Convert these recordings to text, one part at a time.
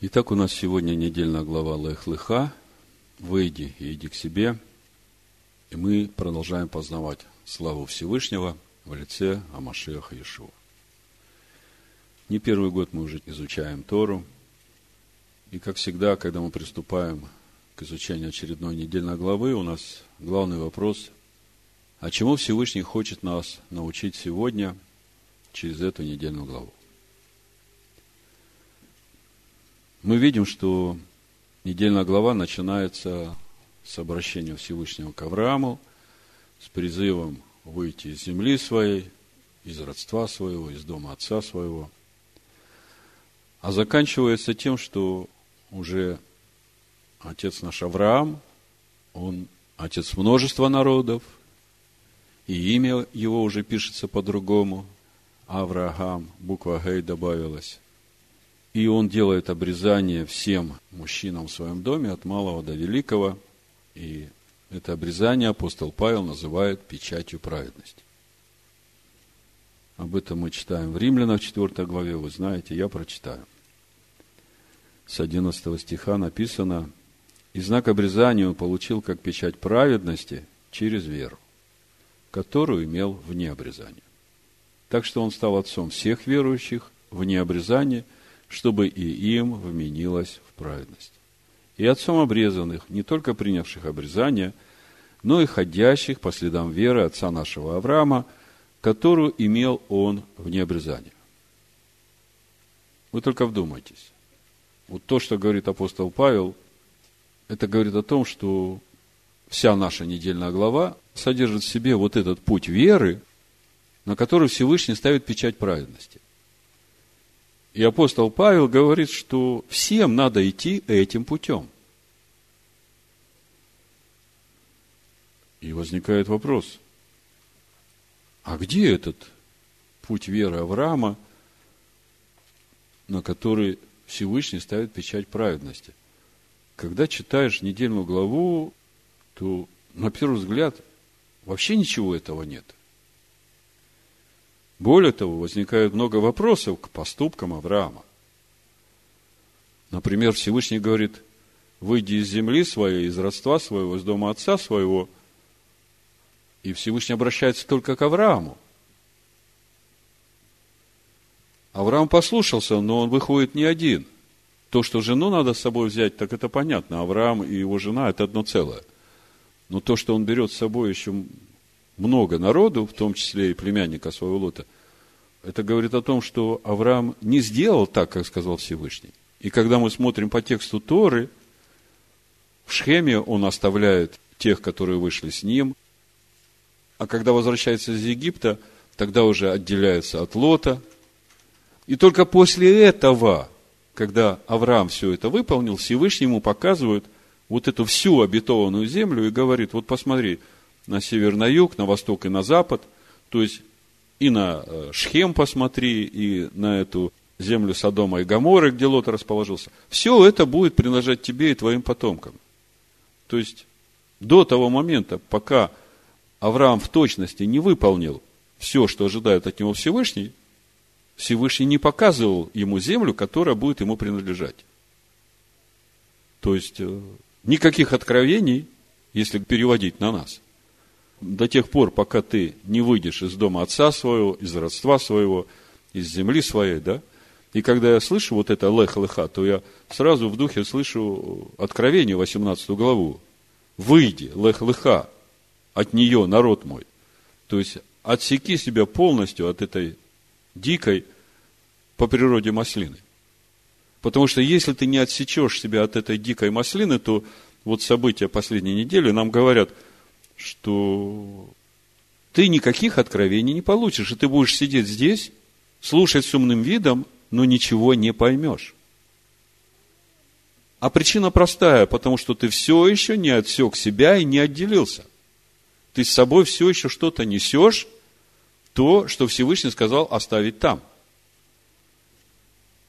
Итак, у нас сегодня недельная глава Лех-Леха. Выйди и иди к себе. И мы продолжаем познавать славу Всевышнего в лице Амашеха Иешуа. Не первый год мы уже изучаем Тору. И, как всегда, когда мы приступаем к изучению очередной недельной главы, у нас главный вопрос, а чему Всевышний хочет нас научить сегодня через эту недельную главу? Мы видим, что недельная глава начинается с обращения Всевышнего к Аврааму, с призывом выйти из земли своей, из родства своего, из дома отца своего. А заканчивается тем, что уже отец наш Авраам, он отец множества народов, и имя его уже пишется по-другому. Авраам, буква Гей добавилась. И он делает обрезание всем мужчинам в своем доме, от малого до великого. И это обрезание апостол Павел называет печатью праведности. Об этом мы читаем в Римлянах 4 главе, вы знаете, я прочитаю. С 11 стиха написано, «И знак обрезания он получил как печать праведности через веру, которую имел вне обрезания. Так что он стал отцом всех верующих вне обрезания – чтобы и им вменилось в праведность. И отцом обрезанных, не только принявших обрезание, но и ходящих по следам веры отца нашего Авраама, которую имел он вне обрезания. Вы только вдумайтесь. Вот то, что говорит апостол Павел, это говорит о том, что вся наша недельная глава содержит в себе вот этот путь веры, на который Всевышний ставит печать праведности. И апостол Павел говорит, что всем надо идти этим путем. И возникает вопрос, а где этот путь веры Авраама, на который Всевышний ставит печать праведности? Когда читаешь недельную главу, то на первый взгляд вообще ничего этого нет. Более того, возникает много вопросов к поступкам Авраама. Например, Всевышний говорит, выйди из земли своей, из родства своего, из дома отца своего, и Всевышний обращается только к Аврааму. Авраам послушался, но он выходит не один. То, что жену надо с собой взять, так это понятно. Авраам и его жена – это одно целое. Но то, что он берет с собой еще много народу, в том числе и племянника своего Лота, это говорит о том, что Авраам не сделал так, как сказал Всевышний. И когда мы смотрим по тексту Торы, в Шхеме он оставляет тех, которые вышли с ним, а когда возвращается из Египта, тогда уже отделяется от Лота. И только после этого, когда Авраам все это выполнил, Всевышний ему показывает вот эту всю обетованную землю и говорит, вот посмотри, на север, на юг, на восток и на запад. То есть и на э, Шхем посмотри, и на эту землю Содома и Гаморы, где Лот расположился. Все это будет принадлежать тебе и твоим потомкам. То есть, до того момента, пока Авраам в точности не выполнил все, что ожидает от него Всевышний, Всевышний не показывал ему землю, которая будет ему принадлежать. То есть, э, никаких откровений, если переводить на нас – до тех пор, пока ты не выйдешь из дома отца своего, из родства своего, из земли своей, да, и когда я слышу вот это лех-леха, то я сразу в духе слышу откровение, 18 главу. Выйди, лех-леха, от нее, народ мой. То есть, отсеки себя полностью от этой дикой по природе маслины. Потому что если ты не отсечешь себя от этой дикой маслины, то вот события последней недели нам говорят – что ты никаких откровений не получишь, и ты будешь сидеть здесь, слушать с умным видом, но ничего не поймешь. А причина простая, потому что ты все еще не отсек себя и не отделился. Ты с собой все еще что-то несешь, то, что Всевышний сказал оставить там.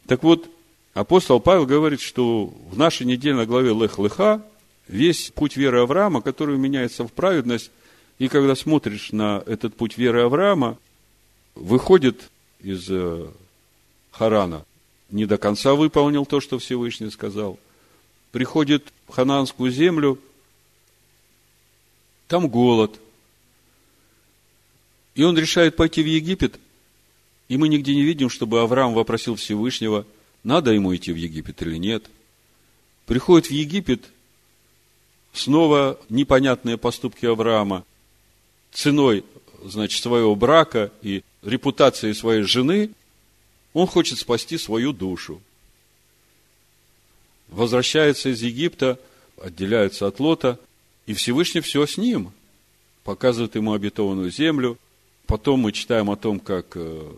Так вот, апостол Павел говорит, что в нашей недельной главе Лех-Леха весь путь веры Авраама, который меняется в праведность. И когда смотришь на этот путь веры Авраама, выходит из э, Харана не до конца выполнил то, что Всевышний сказал. Приходит в хананскую землю, там голод. И он решает пойти в Египет, и мы нигде не видим, чтобы Авраам вопросил Всевышнего, надо ему идти в Египет или нет. Приходит в Египет, снова непонятные поступки Авраама, ценой, значит, своего брака и репутации своей жены, он хочет спасти свою душу. Возвращается из Египта, отделяется от Лота, и Всевышний все с ним. Показывает ему обетованную землю. Потом мы читаем о том, как э,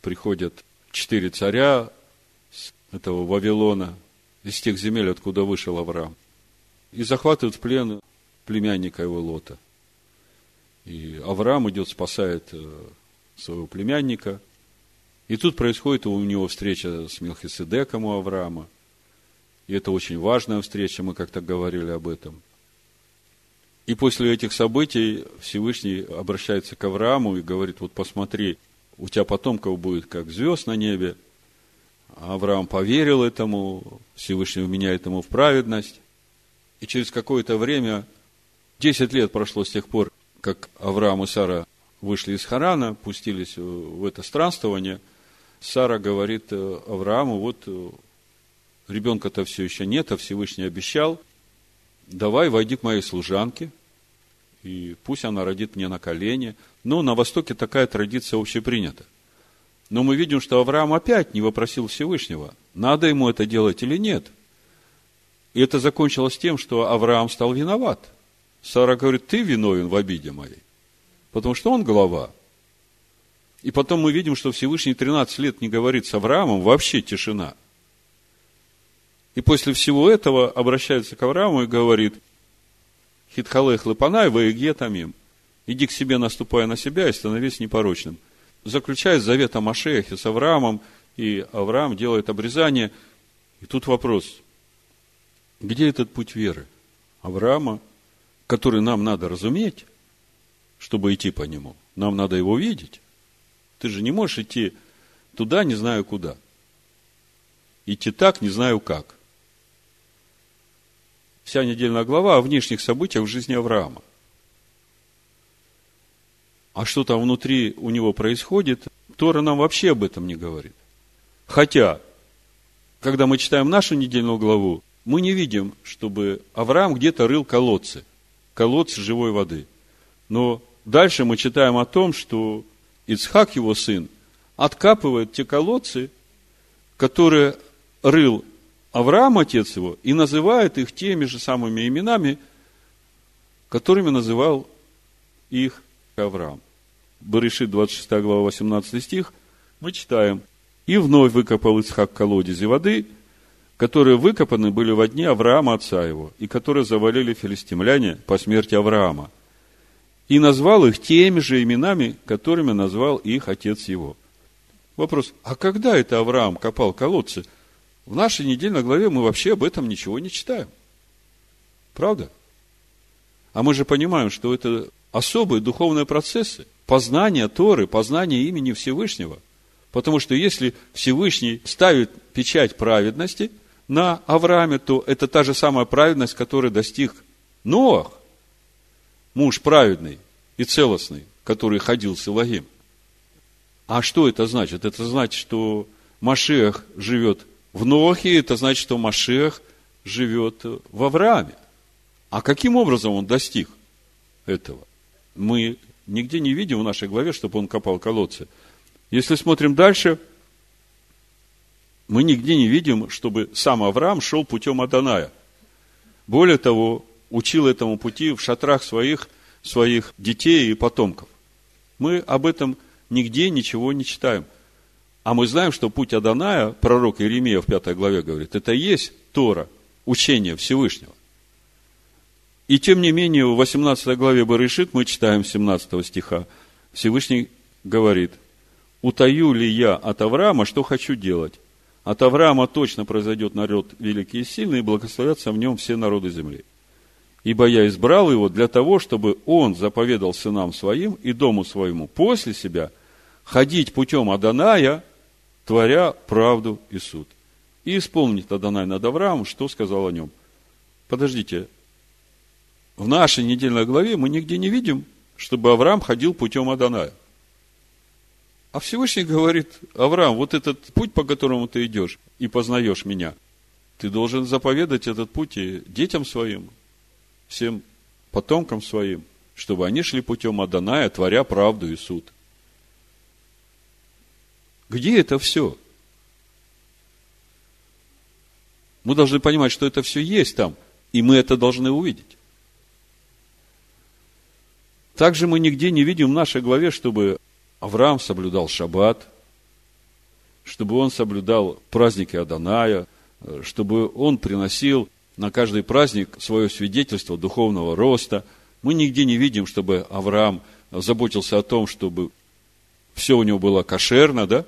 приходят четыре царя с этого Вавилона, из тех земель, откуда вышел Авраам, и захватывают в плен племянника его Лота. И Авраам идет, спасает э, своего племянника – и тут происходит у него встреча с Мелхиседеком у Авраама. И это очень важная встреча, мы как-то говорили об этом. И после этих событий Всевышний обращается к Аврааму и говорит, вот посмотри, у тебя потомков будет как звезд на небе. Авраам поверил этому, Всевышний вменяет ему в праведность. И через какое-то время, 10 лет прошло с тех пор, как Авраам и Сара вышли из Харана, пустились в это странствование – Сара говорит э, Аврааму, вот э, ребенка-то все еще нет, а Всевышний обещал, давай войди к моей служанке, и пусть она родит мне на колени. Но на Востоке такая традиция общепринята. Но мы видим, что Авраам опять не вопросил Всевышнего, надо ему это делать или нет. И это закончилось тем, что Авраам стал виноват. Сара говорит, ты виновен в обиде моей. Потому что он глава, и потом мы видим, что Всевышний 13 лет не говорит с Авраамом, вообще тишина. И после всего этого обращается к Аврааму и говорит, Хитхалех лапанай ваеге тамим. Иди к себе, наступая на себя, и становись непорочным. Заключает завет о Машехе с Авраамом, и Авраам делает обрезание. И тут вопрос, где этот путь веры Авраама, который нам надо разуметь, чтобы идти по нему? Нам надо его видеть. Ты же не можешь идти туда, не знаю куда. Идти так, не знаю как. Вся недельная глава о внешних событиях в жизни Авраама. А что там внутри у него происходит, Тора нам вообще об этом не говорит. Хотя, когда мы читаем нашу недельную главу, мы не видим, чтобы Авраам где-то рыл колодцы, колодцы живой воды. Но дальше мы читаем о том, что Ицхак, его сын, откапывает те колодцы, которые рыл Авраам, отец его, и называет их теми же самыми именами, которыми называл их Авраам. Барышит, 26 глава, 18 стих, мы читаем. «И вновь выкопал Ицхак колодези воды, которые выкопаны были во дне Авраама, отца его, и которые завалили филистимляне по смерти Авраама – и назвал их теми же именами, которыми назвал их отец его. Вопрос, а когда это Авраам копал колодцы? В нашей недельной главе мы вообще об этом ничего не читаем. Правда? А мы же понимаем, что это особые духовные процессы, познание Торы, познание имени Всевышнего. Потому что если Всевышний ставит печать праведности на Аврааме, то это та же самая праведность, которой достиг Ноах муж праведный и целостный, который ходил с Илогим. А что это значит? Это значит, что Машех живет в Нохе, это значит, что Машех живет в Аврааме. А каким образом он достиг этого? Мы нигде не видим в нашей главе, чтобы он копал колодцы. Если смотрим дальше, мы нигде не видим, чтобы сам Авраам шел путем Аданая. Более того, учил этому пути в шатрах своих, своих детей и потомков. Мы об этом нигде ничего не читаем. А мы знаем, что путь Аданая, пророк Иеремия в пятой главе говорит, это и есть Тора, учение Всевышнего. И тем не менее, в 18 главе Барышит мы читаем 17 стиха. Всевышний говорит, утаю ли я от Авраама, что хочу делать? От Авраама точно произойдет народ великий и сильный, и благословятся в нем все народы земли. Ибо я избрал его для того, чтобы он заповедал сынам своим и дому своему после себя ходить путем Аданая творя правду и суд. И исполнит Адонай над Авраамом, что сказал о нем. Подождите, в нашей недельной главе мы нигде не видим, чтобы Авраам ходил путем Адоная. А Всевышний говорит, Авраам, вот этот путь, по которому ты идешь и познаешь меня, ты должен заповедать этот путь и детям своим, всем потомкам своим, чтобы они шли путем Аданая, творя правду и суд. Где это все? Мы должны понимать, что это все есть там, и мы это должны увидеть. Также мы нигде не видим в нашей главе, чтобы Авраам соблюдал шаббат, чтобы он соблюдал праздники Аданая, чтобы он приносил на каждый праздник свое свидетельство духовного роста. Мы нигде не видим, чтобы Авраам заботился о том, чтобы все у него было кошерно, да?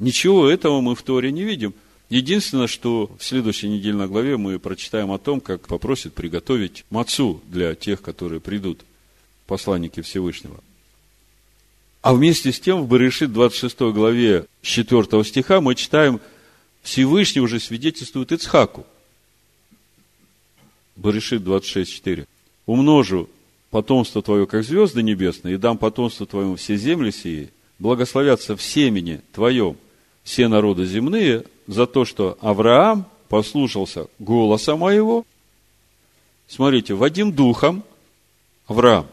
Ничего этого мы в Торе не видим. Единственное, что в следующей недельной главе мы прочитаем о том, как попросит приготовить мацу для тех, которые придут, посланники Всевышнего. А вместе с тем в Баришит 26 главе 4 стиха мы читаем, Всевышний уже свидетельствует Ицхаку. Баришит 26.4. «Умножу потомство твое, как звезды небесные, и дам потомство твоему все земли сии, благословятся в семени твоем все народы земные за то, что Авраам послушался голоса моего». Смотрите, Вадим духом Авраам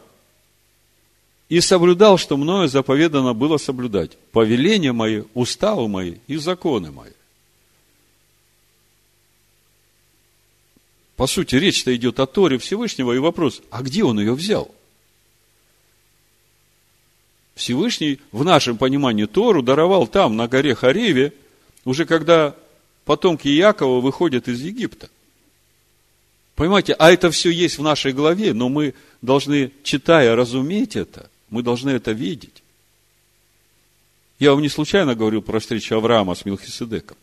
и соблюдал, что мною заповедано было соблюдать. Повеления мои, уставы мои и законы мои. По сути, речь-то идет о Торе Всевышнего, и вопрос, а где он ее взял? Всевышний, в нашем понимании, Тору даровал там, на горе Хареве, уже когда потомки Якова выходят из Египта. Понимаете, а это все есть в нашей главе, но мы должны, читая, разуметь это – мы должны это видеть. Я вам не случайно говорил про встречу Авраама с Милхиседеком.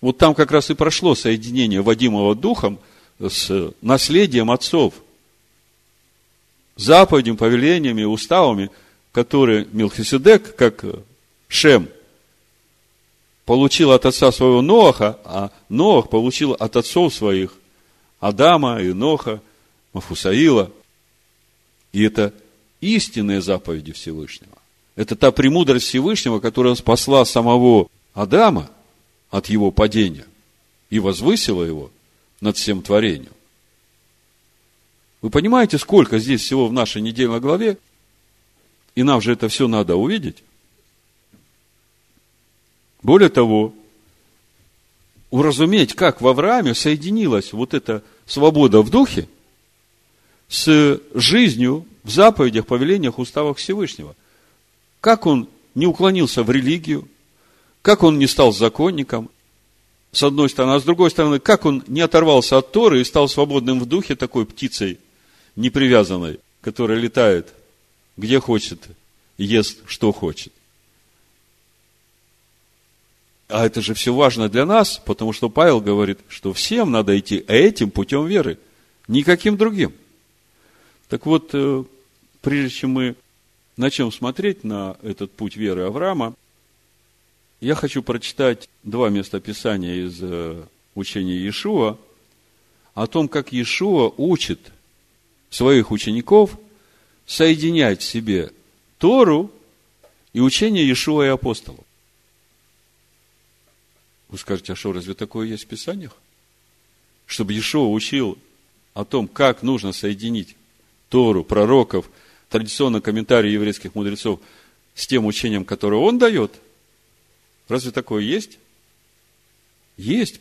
Вот там как раз и прошло соединение Вадимова духом с наследием отцов. Заповедями, повелениями, уставами, которые Милхиседек, как Шем, получил от отца своего Ноаха, а Ноах получил от отцов своих Адама, Иноха, Мафусаила. И это истинные заповеди Всевышнего. Это та премудрость Всевышнего, которая спасла самого Адама от его падения и возвысила его над всем творением. Вы понимаете, сколько здесь всего в нашей недельной главе? И нам же это все надо увидеть. Более того, уразуметь, как в Аврааме соединилась вот эта свобода в духе с жизнью в заповедях, повелениях, уставах Всевышнего. Как он не уклонился в религию, как он не стал законником, с одной стороны, а с другой стороны, как он не оторвался от Торы и стал свободным в духе такой птицей, непривязанной, которая летает где хочет, ест что хочет. А это же все важно для нас, потому что Павел говорит, что всем надо идти этим путем веры, никаким другим. Так вот, э, прежде чем мы начнем смотреть на этот путь веры Авраама, я хочу прочитать два места Писания из э, учения Иешуа о том, как Иешуа учит своих учеников соединять в себе Тору и учение Иешуа и апостолов. Вы скажете, а что, разве такое есть в Писаниях? Чтобы Иешуа учил о том, как нужно соединить Тору, пророков – традиционно комментарий еврейских мудрецов с тем учением, которое он дает. Разве такое есть? Есть.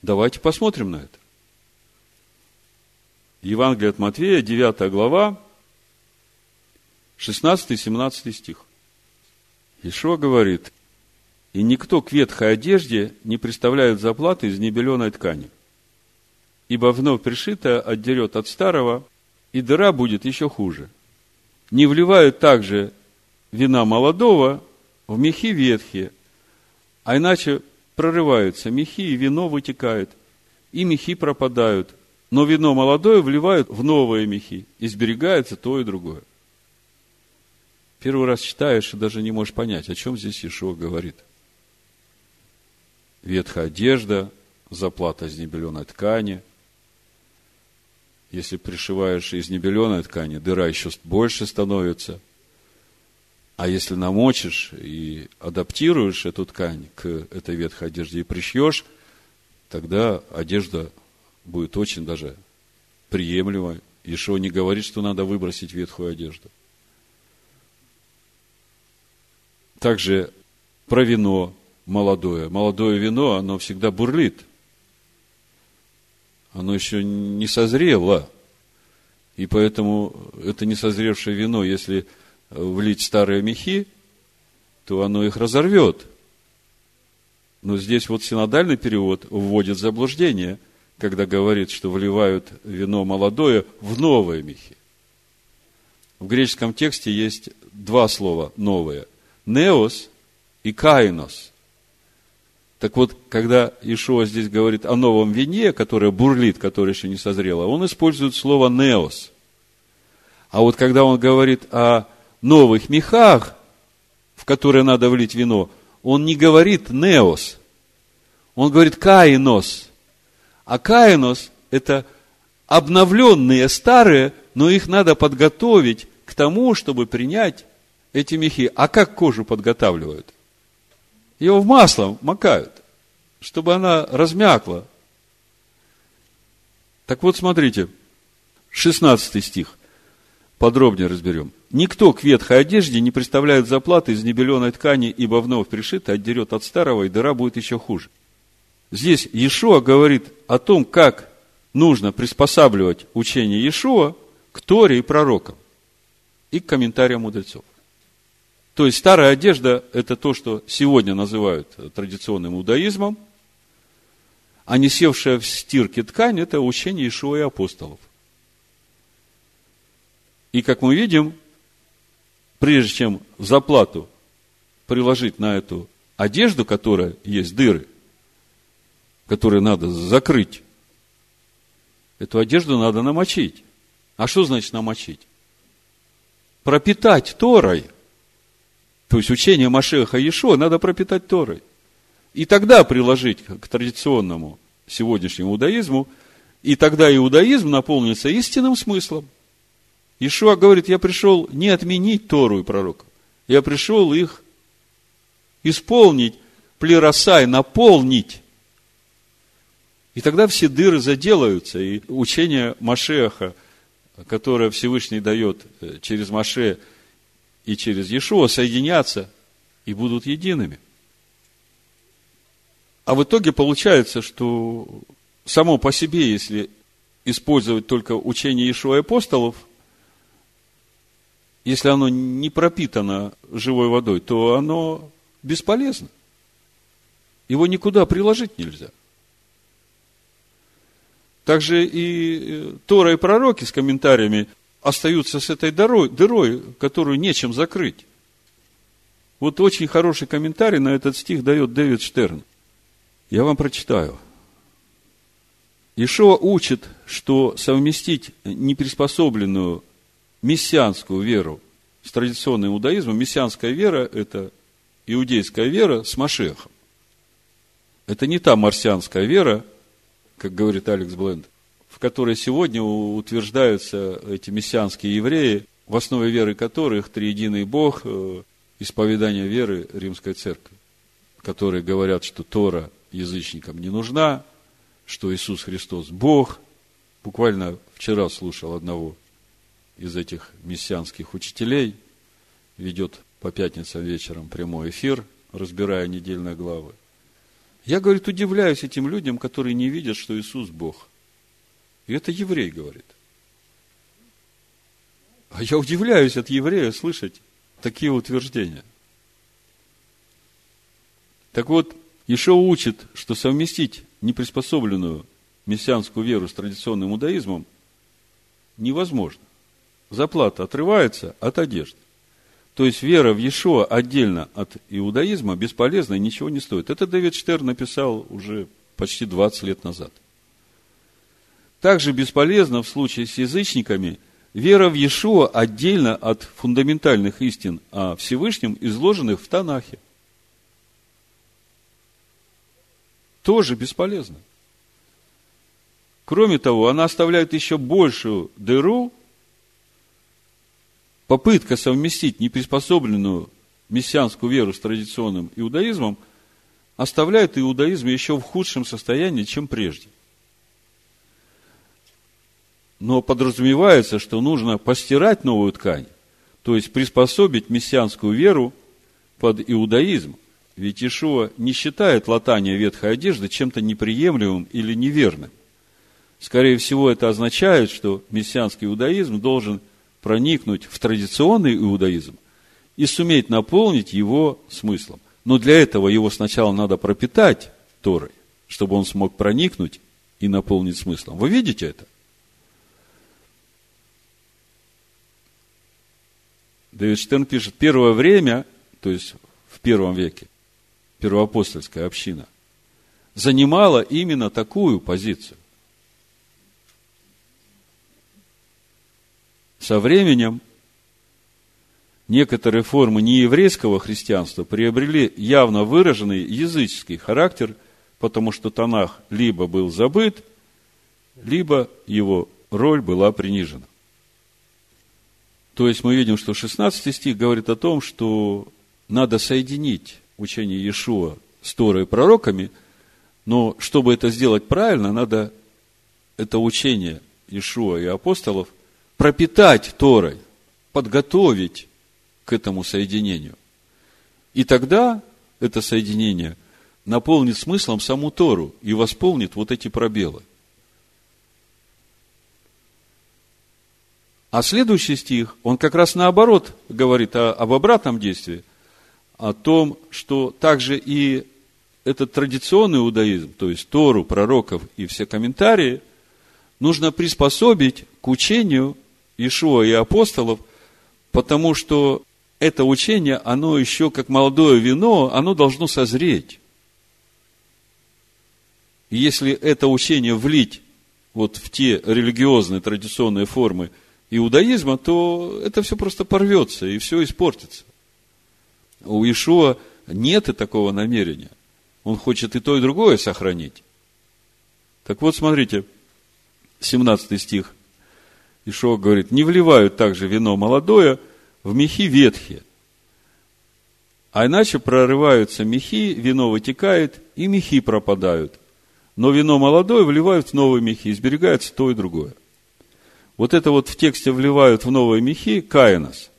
Давайте посмотрим на это. Евангелие от Матвея, 9 глава, 16-17 стих. Ишуа говорит, «И никто к ветхой одежде не представляет заплаты из небеленой ткани, ибо вновь пришитое отдерет от старого, и дыра будет еще хуже не вливают также вина молодого в мехи ветхие, а иначе прорываются мехи, и вино вытекает, и мехи пропадают. Но вино молодое вливают в новые мехи, и сберегается то и другое. Первый раз читаешь и даже не можешь понять, о чем здесь Ишуа говорит. Ветхая одежда, заплата из небеленой ткани. Если пришиваешь из небеленой ткани, дыра еще больше становится. А если намочишь и адаптируешь эту ткань к этой ветхой одежде и пришьешь, тогда одежда будет очень даже приемлемой. Ишо не говорит, что надо выбросить ветхую одежду. Также про вино молодое. Молодое вино, оно всегда бурлит. Оно еще не созрело. И поэтому это не созревшее вино, если влить старые мехи, то оно их разорвет. Но здесь вот синодальный перевод вводит заблуждение, когда говорит, что вливают вино молодое в новые мехи. В греческом тексте есть два слова новые. Неос и каинос. Так вот, когда Ишуа здесь говорит о новом вине, которое бурлит, которое еще не созрело, он использует слово неос. А вот когда он говорит о новых мехах, в которые надо влить вино, он не говорит неос, он говорит каинос. А каинос – это обновленные старые, но их надо подготовить к тому, чтобы принять эти мехи. А как кожу подготавливают? Ее в масло макают, чтобы она размякла. Так вот, смотрите, 16 стих. Подробнее разберем. Никто к ветхой одежде не представляет заплаты из небеленой ткани, ибо вновь пришито отдерет от старого, и дыра будет еще хуже. Здесь Иешуа говорит о том, как нужно приспосабливать учение Иешуа к Торе и пророкам и к комментариям мудрецов. То есть старая одежда – это то, что сегодня называют традиционным иудаизмом, а не севшая в стирке ткань – это учение Иешуа и апостолов. И как мы видим, прежде чем заплату приложить на эту одежду, которая есть дыры, которые надо закрыть, эту одежду надо намочить. А что значит намочить? Пропитать Торой. То есть учение Машеха Ешо надо пропитать Торой. И тогда приложить к традиционному сегодняшнему иудаизму, и тогда иудаизм наполнится истинным смыслом. Ишуа говорит, я пришел не отменить Тору и пророков, я пришел их исполнить, плеросай, наполнить. И тогда все дыры заделаются, и учение Машеха, которое Всевышний дает э, через Маше и через Иешуа, соединятся и будут едиными. А в итоге получается, что само по себе, если использовать только учение Иешуа и апостолов – если оно не пропитано живой водой, то оно бесполезно. Его никуда приложить нельзя. Также и э, Тора и пророки с комментариями остаются с этой дырой, дырой, которую нечем закрыть. Вот очень хороший комментарий на этот стих дает Дэвид Штерн. Я вам прочитаю. Ишуа учит, что совместить неприспособленную мессианскую веру с традиционным иудаизмом, мессианская вера – это иудейская вера с Машехом. Это не та марсианская вера, как говорит Алекс Бленд, в которой сегодня утверждаются эти мессианские евреи, в основе веры которых триединый Бог, э, исповедание веры Римской Церкви, которые говорят, что Тора язычникам не нужна, что Иисус Христос Бог. Буквально вчера слушал одного из этих мессианских учителей ведет по пятницам вечером прямой эфир, разбирая недельные главы. Я, говорит, удивляюсь этим людям, которые не видят, что Иисус Бог. И это еврей говорит. А я удивляюсь от еврея слышать такие утверждения. Так вот, еще учит, что совместить неприспособленную мессианскую веру с традиционным иудаизмом невозможно заплата отрывается от одежды. То есть вера в Иешуа отдельно от иудаизма бесполезна и ничего не стоит. Это Дэвид Штерн написал уже почти 20 лет назад. Также бесполезно в случае с язычниками вера в Иешуа отдельно от фундаментальных истин о Всевышнем, изложенных в Танахе. Тоже бесполезно. Кроме того, она оставляет еще большую дыру, попытка совместить неприспособленную мессианскую веру с традиционным иудаизмом оставляет иудаизм еще в худшем состоянии, чем прежде. Но подразумевается, что нужно постирать новую ткань, то есть приспособить мессианскую веру под иудаизм. Ведь Ишуа не считает латание ветхой одежды чем-то неприемлемым или неверным. Скорее всего, это означает, что мессианский иудаизм должен проникнуть в традиционный иудаизм и суметь наполнить его смыслом. Но для этого его сначала надо пропитать Торой, чтобы он смог проникнуть и наполнить смыслом. Вы видите это? Дэвид Штерн пишет, первое время, то есть в первом веке, первоапостольская община, занимала именно такую позицию. Со временем некоторые формы нееврейского христианства приобрели явно выраженный языческий характер, потому что Танах либо был забыт, либо его роль была принижена. То есть мы видим, что 16 стих говорит о том, что надо соединить учение Иешуа с Торой и пророками, но чтобы это сделать правильно, надо это учение Иешуа и апостолов пропитать Торой, подготовить к этому соединению. И тогда это соединение наполнит смыслом саму Тору и восполнит вот эти пробелы. А следующий стих, он как раз наоборот говорит о, об обратном действии, о том, что также и этот традиционный иудаизм, то есть Тору, пророков и все комментарии, нужно приспособить к учению Ишуа и апостолов, потому что это учение, оно еще как молодое вино, оно должно созреть. И если это учение влить вот в те религиозные традиционные формы иудаизма, то это все просто порвется и все испортится. У Ишуа нет и такого намерения. Он хочет и то, и другое сохранить. Так вот, смотрите, 17 стих. Ишуа говорит, не вливают также вино молодое в мехи ветхие. А иначе прорываются мехи, вино вытекает, и мехи пропадают. Но вино молодое вливают в новые мехи, изберегается то и другое. Вот это вот в тексте вливают в новые мехи каинос.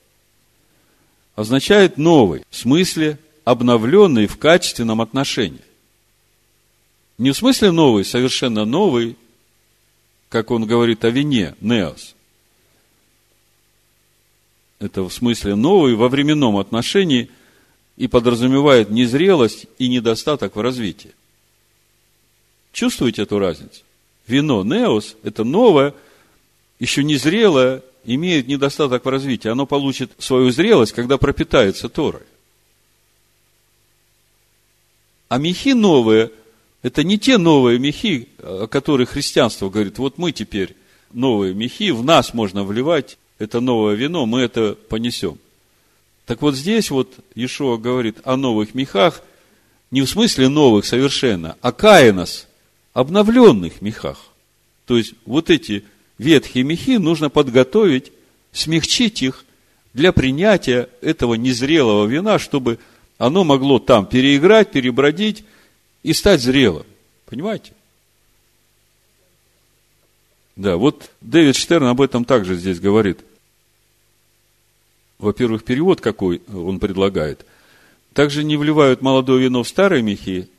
Означает новый, в смысле обновленный в качественном отношении. Не в смысле новый, совершенно новый, как он говорит о вине, неос, это в смысле новый во временном отношении и подразумевает незрелость и недостаток в развитии. Чувствуете эту разницу? Вино неос – это новое, еще незрелое, имеет недостаток в развитии. Оно получит свою зрелость, когда пропитается Торой. А мехи новые – это не те новые мехи, о которых христианство говорит, вот мы теперь новые мехи, в нас можно вливать это новое вино, мы это понесем. Так вот здесь вот Иешуа говорит о новых мехах, не в смысле новых совершенно, а каинос, обновленных мехах. То есть вот эти ветхие мехи нужно подготовить, смягчить их для принятия этого незрелого вина, чтобы оно могло там переиграть, перебродить и стать зрелым. Понимаете? Да, вот Дэвид Штерн об этом также здесь говорит. Во-первых, перевод какой он предлагает. Также не вливают молодое вино в старые мехи,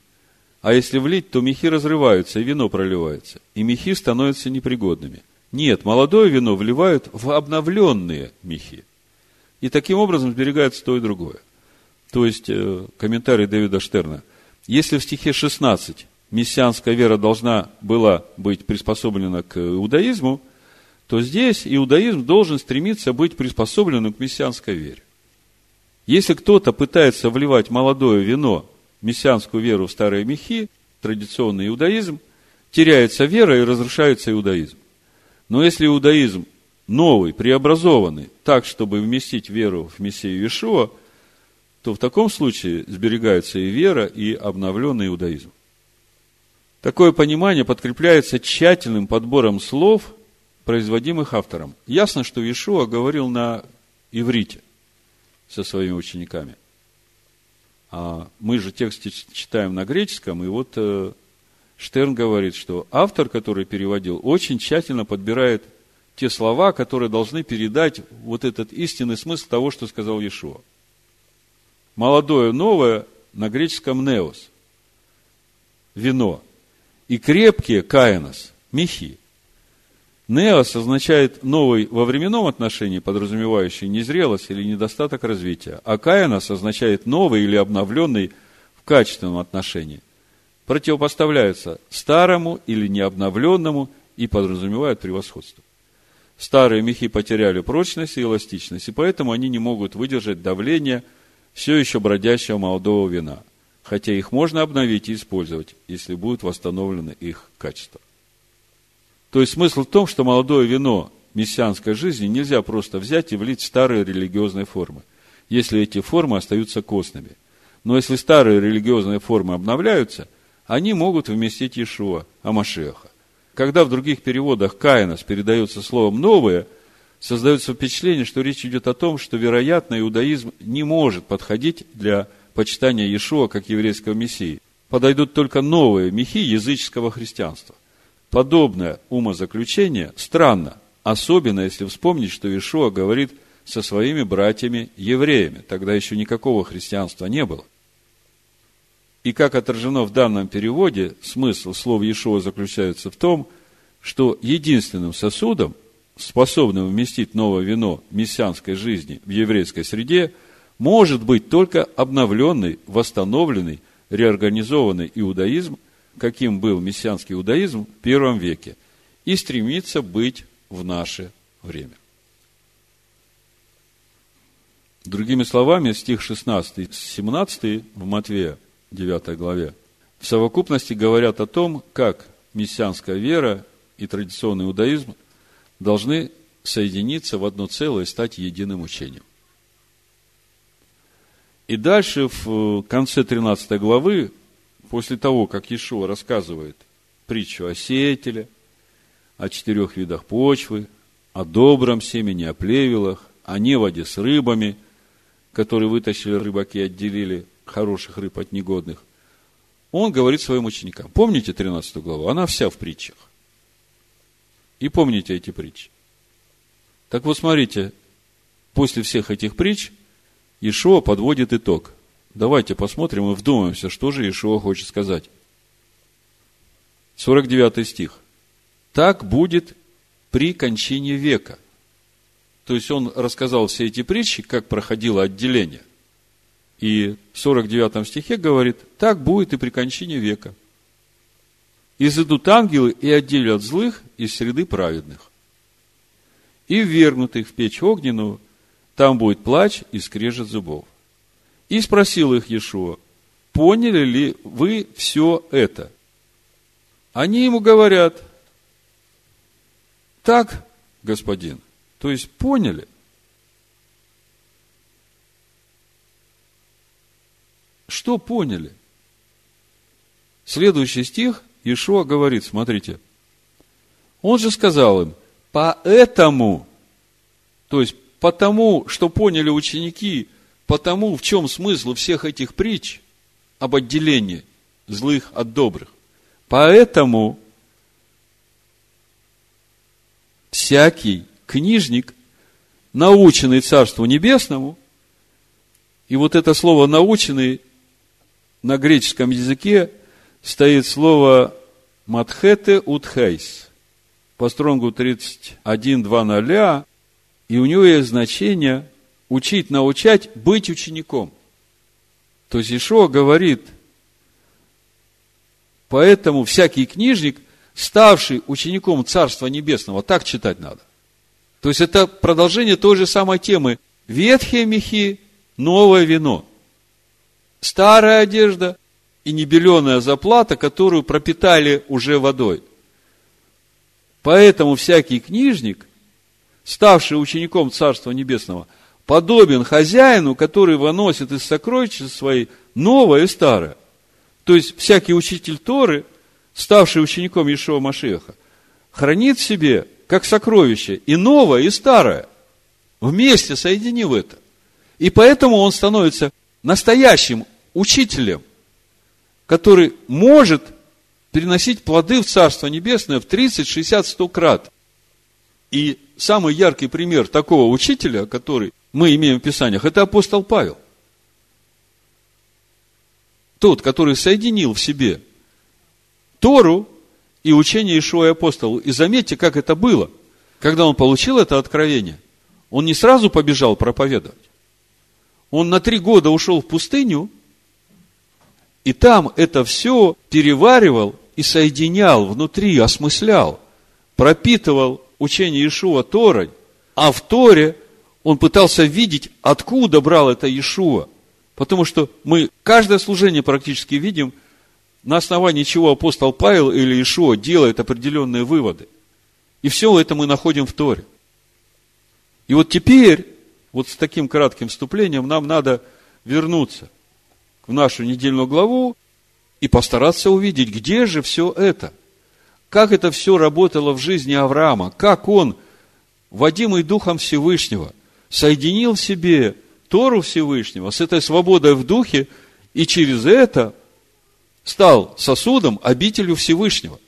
а если влить, то мехи разрываются, и вино проливается, и мехи становятся непригодными. Нет, молодое вино вливают в обновленные мехи. И таким образом сберегается то и другое. То есть, э, комментарий Дэвида Штерна. Если в стихе 16 мессианская вера должна была быть приспособлена к иудаизму, то здесь иудаизм должен стремиться быть приспособленным к мессианской вере. Если кто-то пытается вливать молодое вино, мессианскую веру в старые мехи, традиционный иудаизм, теряется вера и разрушается иудаизм. Но если иудаизм новый, преобразованный, так, чтобы вместить веру в Мессию Иешуа, то в таком случае сберегаются и вера, и обновленный иудаизм. Такое понимание подкрепляется тщательным подбором слов, производимых автором. Ясно, что Иешуа говорил на иврите со своими учениками. А мы же текст читаем на греческом, и вот э, Штерн говорит, что автор, который переводил, очень тщательно подбирает те слова, которые должны передать вот этот истинный смысл того, что сказал Иешуа. Молодое, новое на греческом неос – вино. И крепкие – каинос – мехи. Неос означает новый во временном отношении, подразумевающий незрелость или недостаток развития, а каинос означает новый или обновленный в качественном отношении. Противопоставляются старому или необновленному и подразумевают превосходство. Старые мехи потеряли прочность и эластичность, и поэтому они не могут выдержать давление все еще бродящего молодого вина, хотя их можно обновить и использовать, если будут восстановлены их качества. То есть смысл в том, что молодое вино мессианской жизни нельзя просто взять и влить в старые религиозные формы, если эти формы остаются костными. Но если старые религиозные формы обновляются, они могут вместить Иешуа, Амашеха. Когда в других переводах Каинос передается словом «новое», создается впечатление, что речь идет о том, что, вероятно, иудаизм не может подходить для почитания Иешуа как еврейского мессии. Подойдут только новые мехи языческого христианства. Подобное умозаключение странно, особенно если вспомнить, что Иешуа говорит со своими братьями-евреями. Тогда еще никакого христианства не было. И как отражено в данном переводе, смысл слов Иешуа заключается в том, что единственным сосудом, способным вместить новое вино мессианской жизни в еврейской среде, может быть только обновленный, восстановленный, реорганизованный иудаизм, каким был мессианский иудаизм в первом веке, и стремится быть в наше время. Другими словами, стих 16-17 в Матвея 9 главе, в совокупности говорят о том, как мессианская вера и традиционный иудаизм должны соединиться в одно целое и стать единым учением. И дальше в конце 13 главы, после того, как Иешуа рассказывает притчу о сеятеле, о четырех видах почвы, о добром семени, о плевелах, о неводе с рыбами, которые вытащили рыбаки и отделили хороших рыб от негодных, он говорит своим ученикам. Помните 13 главу? Она вся в притчах. И помните эти притчи. Так вот, смотрите, после всех этих притч Иешуа подводит итог. Давайте посмотрим и вдумаемся, что же Иешуа хочет сказать. 49 стих. Так будет при кончине века. То есть он рассказал все эти притчи, как проходило отделение. И в 49 стихе говорит, так будет и при кончине века. Изыдут ангелы и отделят злых из среды праведных. И ввергнутых в печь огненную, там будет плач и скрежет зубов. И спросил их Иешуа, поняли ли вы все это? Они ему говорят, так, господин, то есть поняли – Что поняли? Следующий стих Ишуа говорит, смотрите, он же сказал им, поэтому, то есть потому, что поняли ученики, потому, в чем смысл всех этих притч об отделении злых от добрых. Поэтому всякий книжник, наученный Царству Небесному, и вот это слово «наученный» на греческом языке стоит слово «матхете утхейс» по стронгу 31.2.0, и у него есть значение учить, научать, быть учеником. То есть Ишуа говорит, поэтому всякий книжник, ставший учеником Царства Небесного, так читать надо. То есть это продолжение той же самой темы. Ветхие мехи, новое вино старая одежда и небеленая заплата, которую пропитали уже водой. Поэтому всякий книжник, ставший учеником Царства Небесного, подобен хозяину, который выносит из сокровища своей новое и старое. То есть, всякий учитель Торы, ставший учеником Ишуа Машеха, хранит в себе, как сокровище, и новое, и старое, вместе соединив это. И поэтому он становится настоящим учителем, который может переносить плоды в Царство Небесное в 30, 60, 100 крат. И самый яркий пример такого учителя, который мы имеем в Писаниях, это апостол Павел. Тот, который соединил в себе Тору и учение Ишуа и апостолу. И заметьте, как это было. Когда он получил это откровение, он не сразу побежал проповедовать. Он на три года ушел в пустыню, и там это все переваривал и соединял внутри, осмыслял, пропитывал учение Иешуа Торой, а в Торе он пытался видеть, откуда брал это Иешуа. Потому что мы каждое служение практически видим, на основании чего апостол Павел или Иешуа делает определенные выводы. И все это мы находим в Торе. И вот теперь, вот с таким кратким вступлением, нам надо вернуться в нашу недельную главу и постараться увидеть, где же все это. Как это все работало в жизни Авраама, как он, водимый Духом Всевышнего, соединил в себе Тору Всевышнего с этой свободой в духе, и через это стал сосудом, обителю Всевышнего.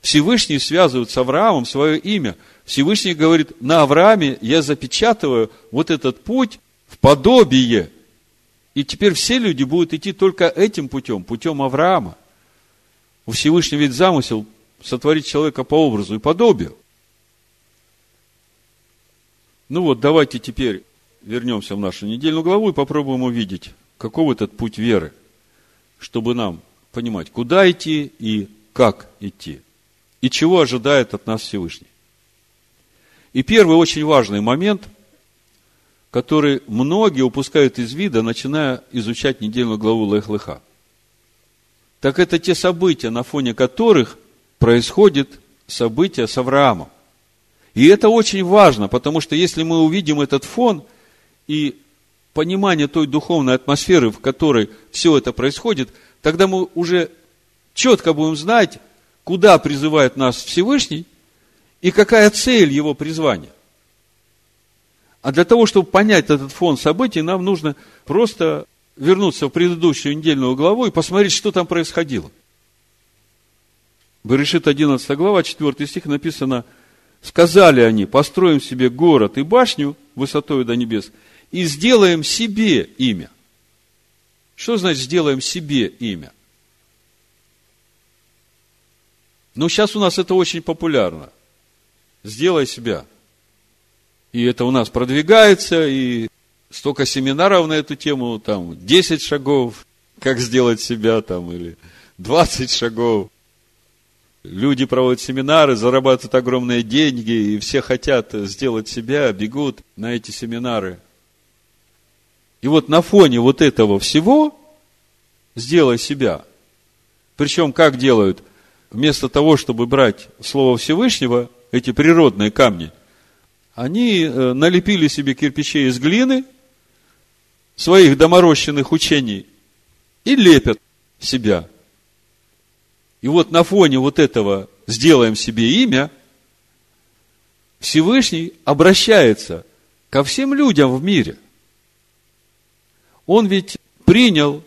Всевышний связывает с Авраамом свое имя. Всевышний говорит, на Аврааме я запечатываю вот этот путь в подобие. И теперь все люди будут идти только этим путем, путем Авраама. У Всевышнего ведь замысел сотворить человека по образу и подобию. Ну вот, давайте теперь вернемся в нашу недельную главу и попробуем увидеть, каков этот путь веры, чтобы нам понимать, куда идти и как идти, и чего ожидает от нас Всевышний. И первый очень важный момент, который многие упускают из вида, начиная изучать недельную главу Лех-Леха. Так это те события, на фоне которых происходит событие с Авраамом. И это очень важно, потому что если мы увидим этот фон и понимание той духовной атмосферы, в которой все это происходит, тогда мы уже четко будем знать, куда призывает нас Всевышний и какая цель его призвания. А для того, чтобы понять этот фон событий, нам нужно просто вернуться в предыдущую недельную главу и посмотреть, что там происходило – Берешит 11 глава, 4 стих написано, сказали они, построим себе город и башню высотой до небес и сделаем себе имя. Что значит сделаем себе имя? Ну, сейчас у нас это очень популярно. Сделай себя. И это у нас продвигается, и столько семинаров на эту тему, там, 10 шагов, как сделать себя, там, или 20 шагов. Люди проводят семинары, зарабатывают огромные деньги, и все хотят сделать себя, бегут на эти семинары. И вот на фоне вот этого всего сделай себя. Причем как делают? Вместо того, чтобы брать Слово Всевышнего, эти природные камни, они э, налепили себе кирпичей из глины, своих доморощенных учений, и лепят себя. И вот на фоне вот этого сделаем себе имя, Всевышний обращается ко всем людям в мире. Он ведь принял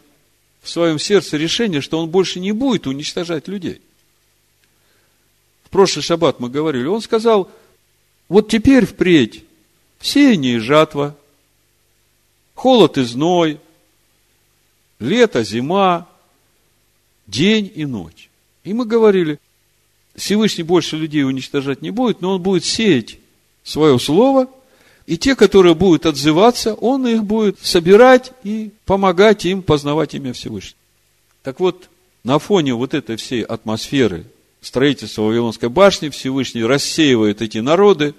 в своем сердце решение, что он больше не будет уничтожать людей. Прошлый шаббат мы говорили, он сказал, вот теперь впредь сеяние и жатва, холод и зной, лето, зима, день и ночь. И мы говорили, Всевышний больше людей уничтожать не будет, но он будет сеять свое слово, и те, которые будут отзываться, он их будет собирать и помогать им познавать имя Всевышнего. Так вот, на фоне вот этой всей атмосферы строительства Вавилонской башни Всевышний рассеивает эти народы,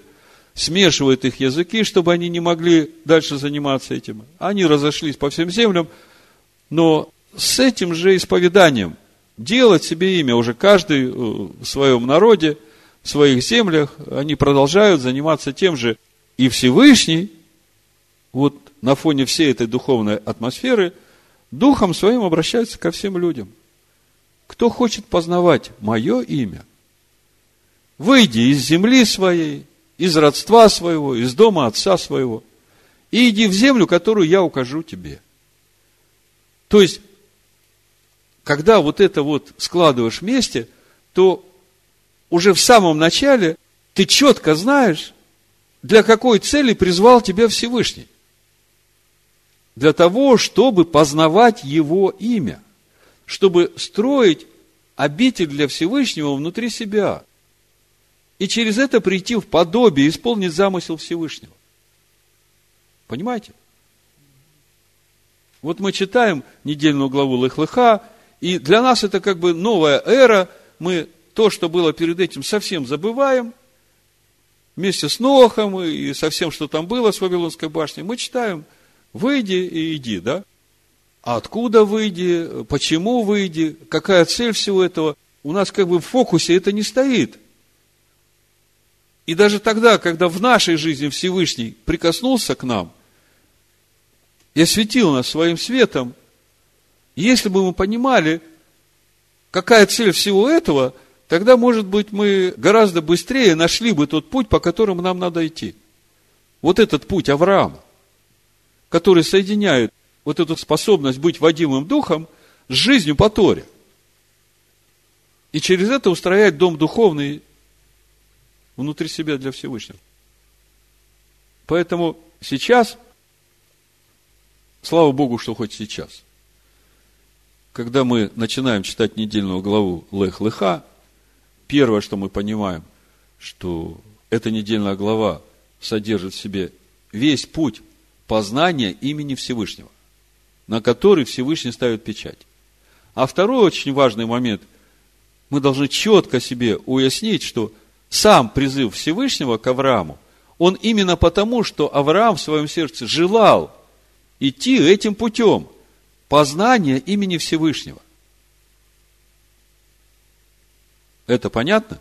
смешивает их языки, чтобы они не могли дальше заниматься этим. Они разошлись по всем землям, но с этим же исповеданием – делать себе имя уже каждый э, в своем народе, своих землях, они продолжают заниматься тем же. И Всевышний, вот на фоне всей этой духовной атмосферы, духом своим обращается ко всем людям. Кто хочет познавать мое имя, выйди из земли своей, из родства своего, из дома отца своего, и иди в землю, которую я укажу тебе. То есть, когда вот это вот складываешь вместе, то уже в самом начале ты четко знаешь, для какой цели призвал тебя Всевышний. Для того, чтобы познавать Его имя, чтобы строить обитель для Всевышнего внутри себя. И через это прийти в подобие, исполнить замысел Всевышнего. Понимаете? Вот мы читаем недельную главу Лых-Лыха, и для нас это как бы новая эра. Мы то, что было перед этим, совсем забываем. Вместе с Нохом и со всем, что там было с Вавилонской башней, мы читаем «Выйди и иди», да? Откуда выйди, почему выйди, какая цель всего этого, у нас как бы в фокусе это не стоит. И даже тогда, когда в нашей жизни Всевышний прикоснулся к нам, и осветил нас своим светом, если бы мы понимали, какая цель всего этого, тогда, может быть, мы гораздо быстрее нашли бы тот путь, по которому нам надо идти. Вот этот путь Авраама, который соединяет вот эту способность быть водимым духом с жизнью по Торе. И через это устроять дом духовный внутри себя для Всевышнего. Поэтому сейчас Слава Богу, что хоть сейчас. Когда мы начинаем читать недельную главу Лех-Леха, первое, что мы понимаем, что эта недельная глава содержит в себе весь путь познания имени Всевышнего, на который Всевышний ставит печать. А второй очень важный момент, мы должны четко себе уяснить, что сам призыв Всевышнего к Аврааму, он именно потому, что Авраам в своем сердце желал идти этим путем познания имени Всевышнего. Это понятно?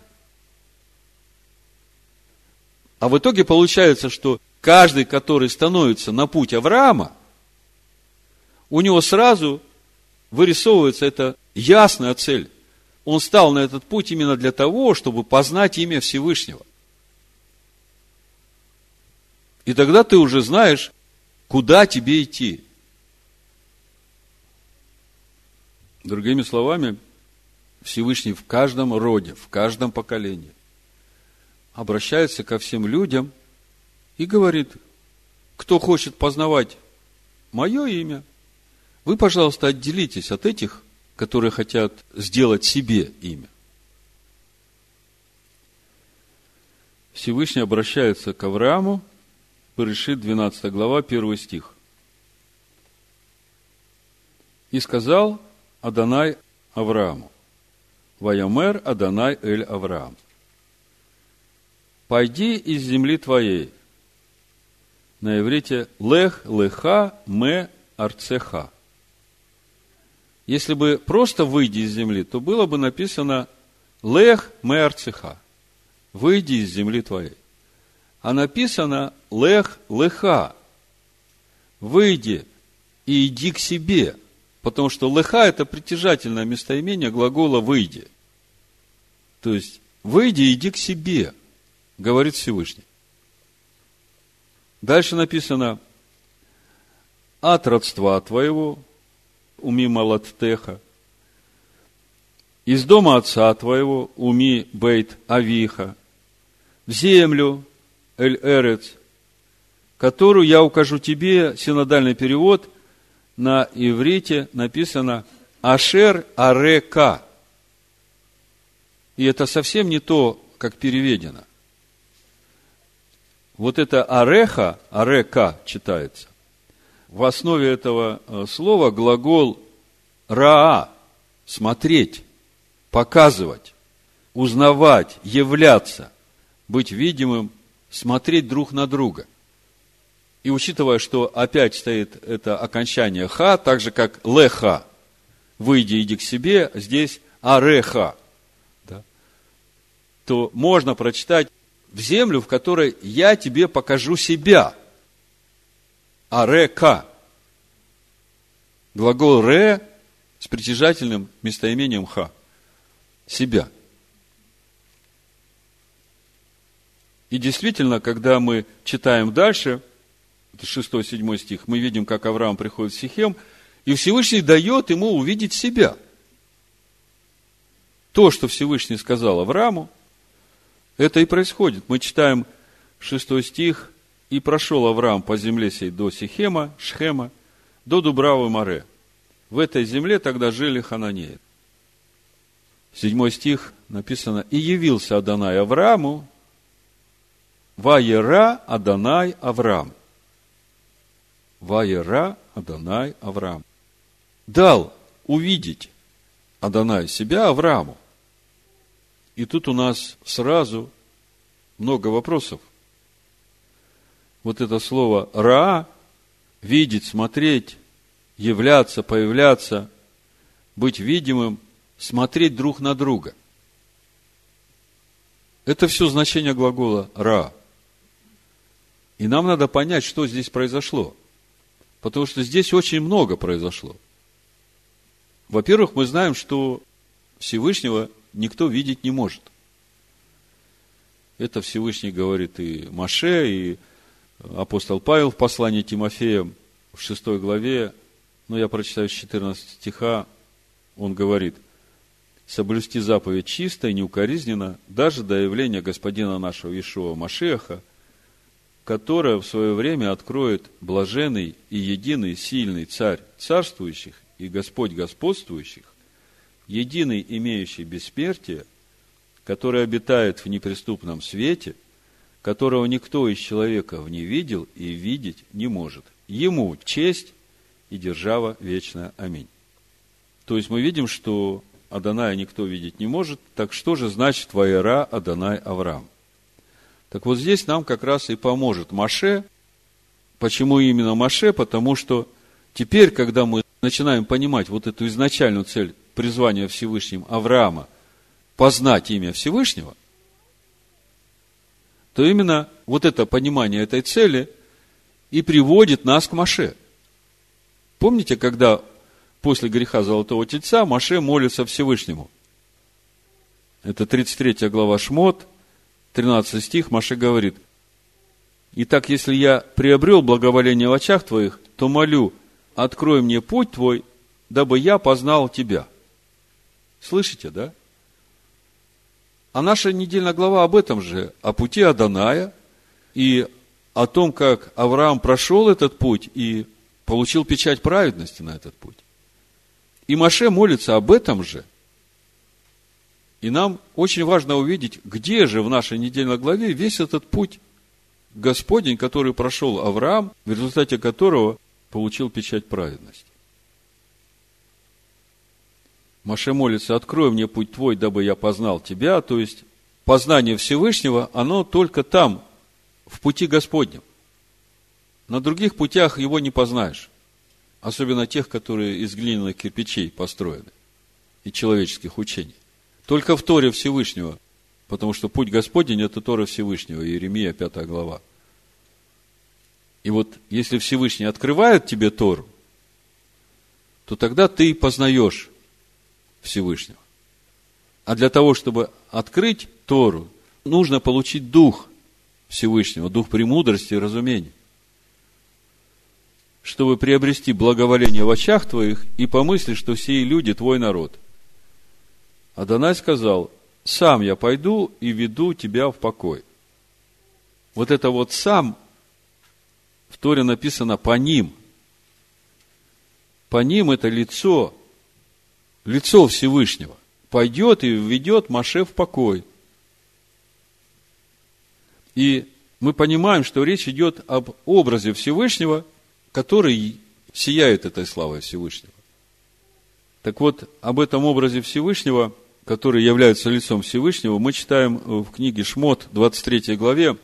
А в итоге получается, что каждый, который становится на путь Авраама, у него сразу вырисовывается эта ясная цель. Он стал на этот путь именно для того, чтобы познать имя Всевышнего. И тогда ты уже знаешь, Куда тебе идти? Другими словами, Всевышний в каждом роде, в каждом поколении обращается ко всем людям и говорит, кто хочет познавать мое имя, вы, пожалуйста, отделитесь от этих, которые хотят сделать себе имя. Всевышний обращается к Аврааму Берешит, 12 глава, 1 стих. И сказал Адонай Аврааму, Ваямер Адонай Эль Авраам, пойди из земли твоей, на иврите Лех Леха Ме Арцеха. Если бы просто выйди из земли, то было бы написано Лех Ме Арцеха. Выйди из земли твоей а написано лех леха. Выйди и иди к себе. Потому что леха – это притяжательное местоимение глагола «выйди». То есть, выйди и иди к себе, говорит Всевышний. Дальше написано, от родства твоего, уми малаттеха, из дома отца твоего, уми бейт авиха, в землю, Эль Эрец, которую я укажу тебе, синодальный перевод, на иврите написано Ашер Арека. И это совсем не то, как переведено. Вот это Ареха, Арека читается. В основе этого э, слова глагол Раа, смотреть, показывать, узнавать, являться, быть видимым смотреть друг на друга. И учитывая, что опять стоит это окончание ха, так же как леха, выйди, иди к себе, здесь ареха. Да? то можно прочитать в землю, в которой я тебе покажу себя. Арека. Глагол ре с притяжательным местоимением ха. Себя. И действительно, когда мы читаем дальше, это 6-7 стих, мы видим, как Авраам приходит в Сихем, и Всевышний дает ему увидеть себя. То, что Всевышний сказал Аврааму, это и происходит. Мы читаем 6 стих, «И прошел Авраам по земле сей до Сихема, Шхема, до Дубравы Море. В этой земле тогда жили хананеи». Седьмой стих написано, «И явился Адонай Аврааму, Ваера Адонай Авраам». Ваера Адонай Авраам. Дал увидеть Адонай себя Аврааму. И тут у нас сразу много вопросов. Вот это слово «ра» – видеть, смотреть, являться, появляться, быть видимым, смотреть друг на друга. Это все значение глагола «ра». И нам надо понять, что здесь произошло. Потому что здесь очень много произошло. Во-первых, мы знаем, что Всевышнего никто видеть не может. Это Всевышний говорит и Маше, и апостол Павел в послании Тимофея в 6 главе, но я прочитаю с 14 стиха, он говорит, соблюсти заповедь чисто и неукоризненно, даже до явления Господина нашего Ишуа Машеха, которое в свое время откроет блаженный и единый сильный царь царствующих и Господь господствующих, единый, имеющий бессмертие, который обитает в неприступном свете, которого никто из человеков не видел и видеть не может. Ему честь и держава вечная. Аминь. То есть мы видим, что Адоная никто видеть не может. Так что же значит Ваера Адонай Авраам? Так вот здесь нам как раз и поможет Маше. Почему именно Маше? Потому что теперь, когда мы начинаем понимать вот эту изначальную цель призвание Всевышним Авраама познать имя Всевышнего, то именно вот это понимание этой цели и приводит нас к Маше. Помните, когда после греха Золотого Тельца Маше молится Всевышнему? Это 33 глава Шмот, 13 стих, Маше говорит, «Итак, если я приобрел благоволение в очах твоих, то молю, открой мне путь твой, дабы я познал тебя». Слышите, да? А наша недельная глава об этом же, о пути Аданая и о том, как Авраам прошел этот путь и получил печать праведности на этот путь. И Маше молится об этом же. И нам очень важно увидеть, где же в нашей недельной главе весь этот путь Господень, который прошел Авраам, в результате которого получил печать праведности. Маше молится, открой мне путь твой, дабы я познал тебя. То есть, познание Всевышнего, оно только там, в пути Господнем. На других путях его не познаешь. Особенно тех, которые из глиняных кирпичей построены и человеческих учений. Только в Торе Всевышнего, потому что путь Господень – это Тора Всевышнего, Иеремия, 5 глава. И вот если Всевышний открывает тебе Тору, то тогда ты познаешь Всевышнего. А для того, чтобы открыть Тору, нужно получить Дух Всевышнего, Дух премудрости и разумения. Чтобы приобрести благоволение в очах твоих и помыслить, что все люди твой народ. Адонай сказал, сам я пойду и веду тебя в покой. Вот это вот сам в Торе написано по ним. По ним это лицо лицо Всевышнего, пойдет и введет Маше в покой. И мы понимаем, что речь идет об образе Всевышнего, который сияет этой славой Всевышнего. Так вот, об этом образе Всевышнего, который является лицом Всевышнего, мы читаем в книге Шмот, 23 главе.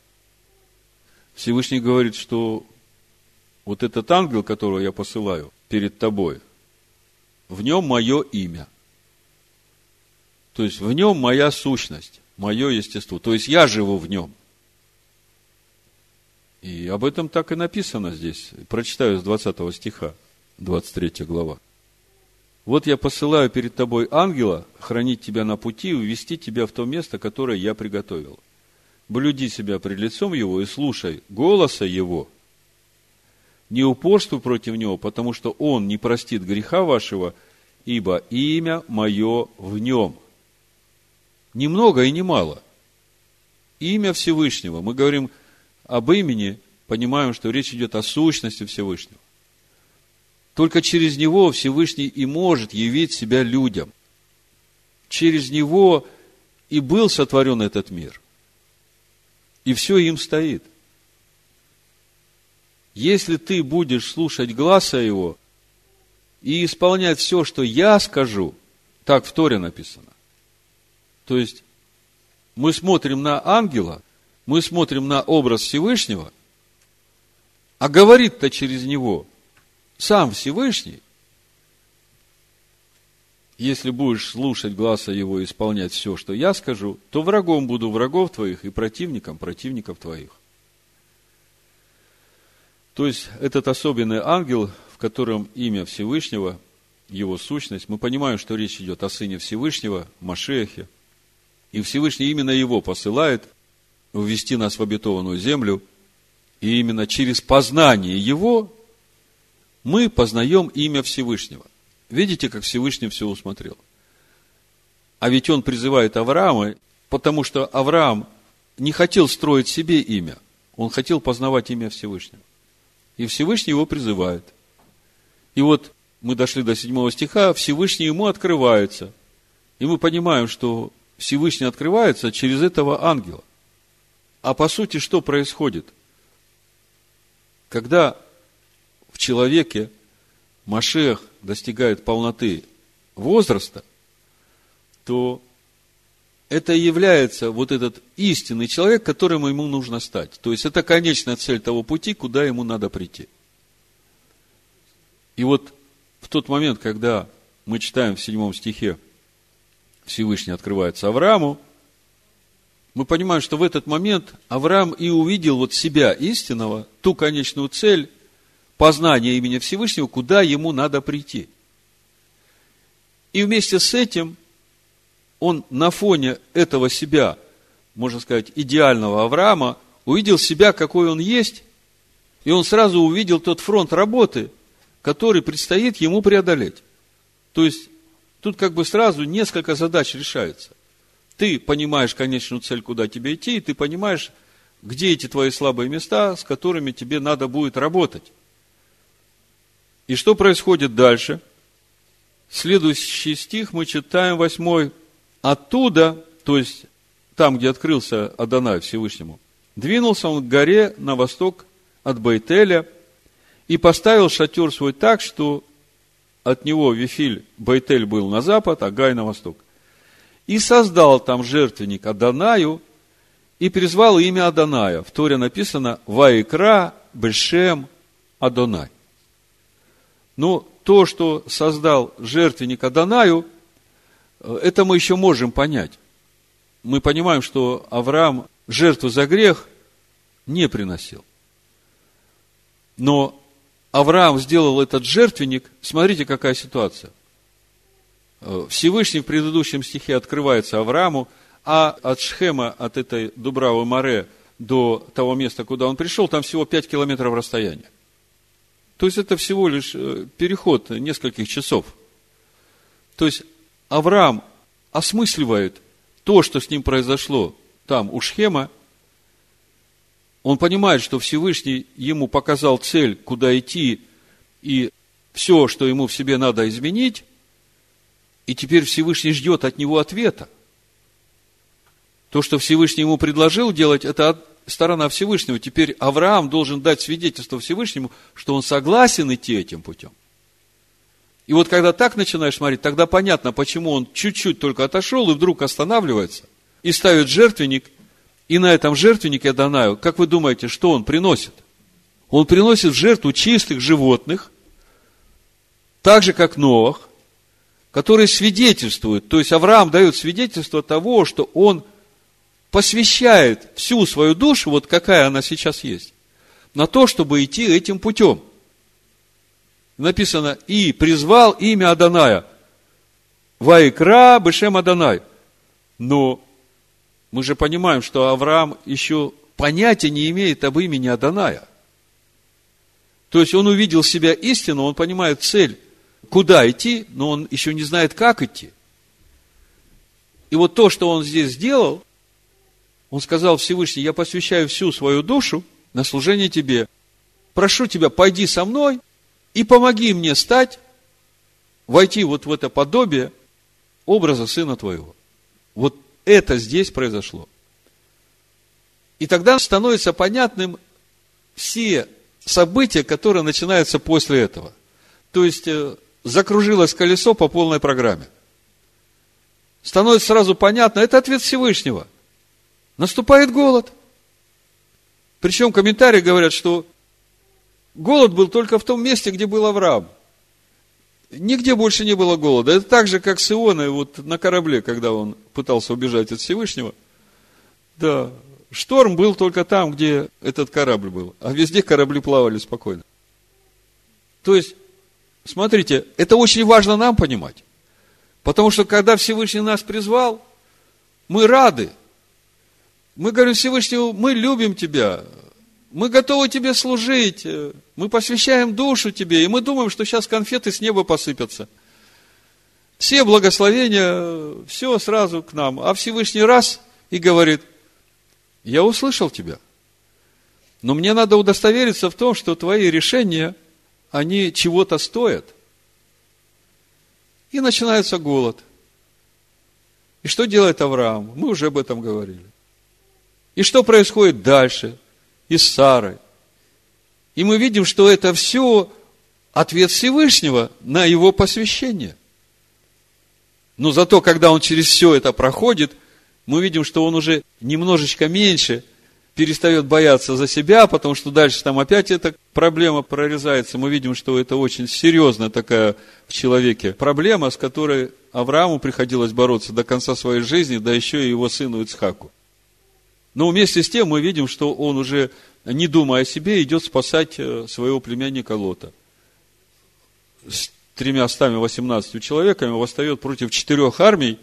Всевышний говорит, что вот этот ангел, которого я посылаю перед тобой – в нем мое имя. То есть в нем моя сущность. мое естество. То есть я живу в нем. И об этом так и написано здесь. Прочитаю с 20 стиха, 23 глава. Вот я посылаю перед тобой ангела хранить тебя на пути и увести тебя в то место, которое я приготовил. Блюди себя пред лицом его и слушай голоса его. Не упорствуй против него, потому что он не простит греха вашего, ибо имя мое в нем. Ни много и ни мало. Имя Всевышнего. Мы говорим об имени, понимаем, что речь идет о сущности Всевышнего. Только через него Всевышний и может явить себя людям. Через него и был сотворен этот мир. И все им стоит. Если ты будешь слушать глаза его и исполнять все, что я скажу, так в Торе написано. То есть, мы смотрим на ангела, мы смотрим на образ Всевышнего, а говорит-то через него сам Всевышний, если будешь слушать глаза его и исполнять все, что я скажу, то врагом буду врагов твоих и противником противников твоих. То есть, этот особенный ангел, в котором имя Всевышнего, его сущность, мы понимаем, что речь идет о Сыне Всевышнего, Машехе. И Всевышний именно его посылает ввести нас в обетованную землю. И именно через познание его мы познаем имя Всевышнего. Видите, как Всевышний все усмотрел? А ведь он призывает Авраама, потому что Авраам не хотел строить себе имя, он хотел познавать имя Всевышнего. И Всевышний его призывает. И вот мы дошли до седьмого стиха, Всевышний ему открывается. И мы понимаем, что Всевышний открывается через этого ангела. А по сути, что происходит? Когда в человеке Машех достигает полноты возраста, то это является вот этот истинный человек, которым ему нужно стать. То есть, это конечная цель того пути, куда ему надо прийти. И вот в тот момент, когда мы читаем в седьмом стихе, Всевышний открывается Аврааму, мы понимаем, что в этот момент Авраам и увидел вот себя истинного, ту конечную цель, познания имени Всевышнего, куда ему надо прийти. И вместе с этим он на фоне этого себя, можно сказать, идеального Авраама, увидел себя, какой он есть, и он сразу увидел тот фронт работы, который предстоит ему преодолеть. То есть, тут как бы сразу несколько задач решается. Ты понимаешь конечную цель, куда тебе идти, и ты понимаешь, где эти твои слабые места, с которыми тебе надо будет работать. И что происходит дальше? Следующий стих мы читаем, восьмой. Оттуда, то есть там, где открылся Адонай Всевышнему, двинулся он к горе на восток от Байтеля и поставил шатер свой так, что от него Вифиль Байтель был на запад, а Гай на восток. И создал там жертвенник Адонаю и призвал имя Адоная. В Торе написано «Ваикра Бешем Адонай». Но то, что создал жертвенник Адонаю – это мы еще можем понять. Мы понимаем, что Авраам жертву за грех не приносил. Но Авраам сделал этот жертвенник, смотрите, какая ситуация. Всевышний в предыдущем стихе открывается Аврааму, а от Шхема, от этой Дубравы Море до того места, куда он пришел, там всего 5 километров расстояния. То есть это всего лишь э, переход нескольких часов. То есть Авраам осмысливает то, что с ним произошло там, у Шхема, он понимает, что Всевышний ему показал цель, куда идти, и все, что ему в себе надо изменить, и теперь Всевышний ждет от него ответа. То, что Всевышний ему предложил делать, это сторона Всевышнего. Теперь Авраам должен дать свидетельство Всевышнему, что он согласен идти этим путем. И вот когда так начинаешь смотреть, тогда понятно, почему он чуть-чуть только отошел и вдруг останавливается и ставит жертвенник, и на этом жертвеннике Адонаю, как вы думаете, что он приносит? Он приносит в жертву чистых животных, так же, как Новых, которые свидетельствуют, то есть Авраам дает свидетельство того, что он посвящает всю свою душу, вот какая она сейчас есть, на то, чтобы идти этим путем. Написано, и призвал имя Аданая. Вайкра Бешем Аданай. Но мы же понимаем, что Авраам еще понятия не имеет об имени Аданая. То есть он увидел себя истину, он понимает цель, куда идти, но он еще не знает, как идти. И вот то, что он здесь сделал, он сказал Всевышний, я посвящаю всю свою душу на служение тебе. Прошу тебя, пойди со мной и помоги мне стать, войти вот в это подобие образа сына твоего. Вот это здесь произошло. И тогда становится понятным все события, которые начинаются после этого. То есть, э, закружилось колесо по полной программе. Становится сразу понятно, это ответ Всевышнего – наступает голод. Причем комментарии говорят, что голод был только в том месте, где был Авраам. Нигде больше не было голода. Это так же, как с Ионой вот на корабле, когда он пытался убежать от Всевышнего. Да, шторм был только там, где этот корабль был. А везде корабли плавали спокойно. То есть, смотрите, это очень важно нам понимать. Потому что, когда Всевышний нас призвал, мы рады – мы говорим Всевышнему, мы любим Тебя, мы готовы Тебе служить, мы посвящаем душу Тебе, и мы думаем, что сейчас конфеты с неба посыпятся. Все благословения, все сразу к нам. А Всевышний раз и говорит, я услышал Тебя, но мне надо удостовериться в том, что Твои решения, они чего-то стоят. И начинается голод. И что делает Авраам? Мы уже об этом говорили. И что происходит дальше? И с Сарой. И мы видим, что это все ответ Всевышнего на его посвящение. Но зато, когда он через все это проходит, мы видим, что он уже немножечко меньше перестает бояться за себя, потому что дальше там опять эта проблема прорезается. Мы видим, что это очень серьезная такая в человеке проблема, с которой Аврааму приходилось бороться до конца своей жизни, да еще и его сыну Ицхаку. Но вместе с тем мы видим, что он уже, не думая о себе, идет спасать э, своего племянника Лота. С тремя стами восемнадцатью человеками восстает против четырех армий,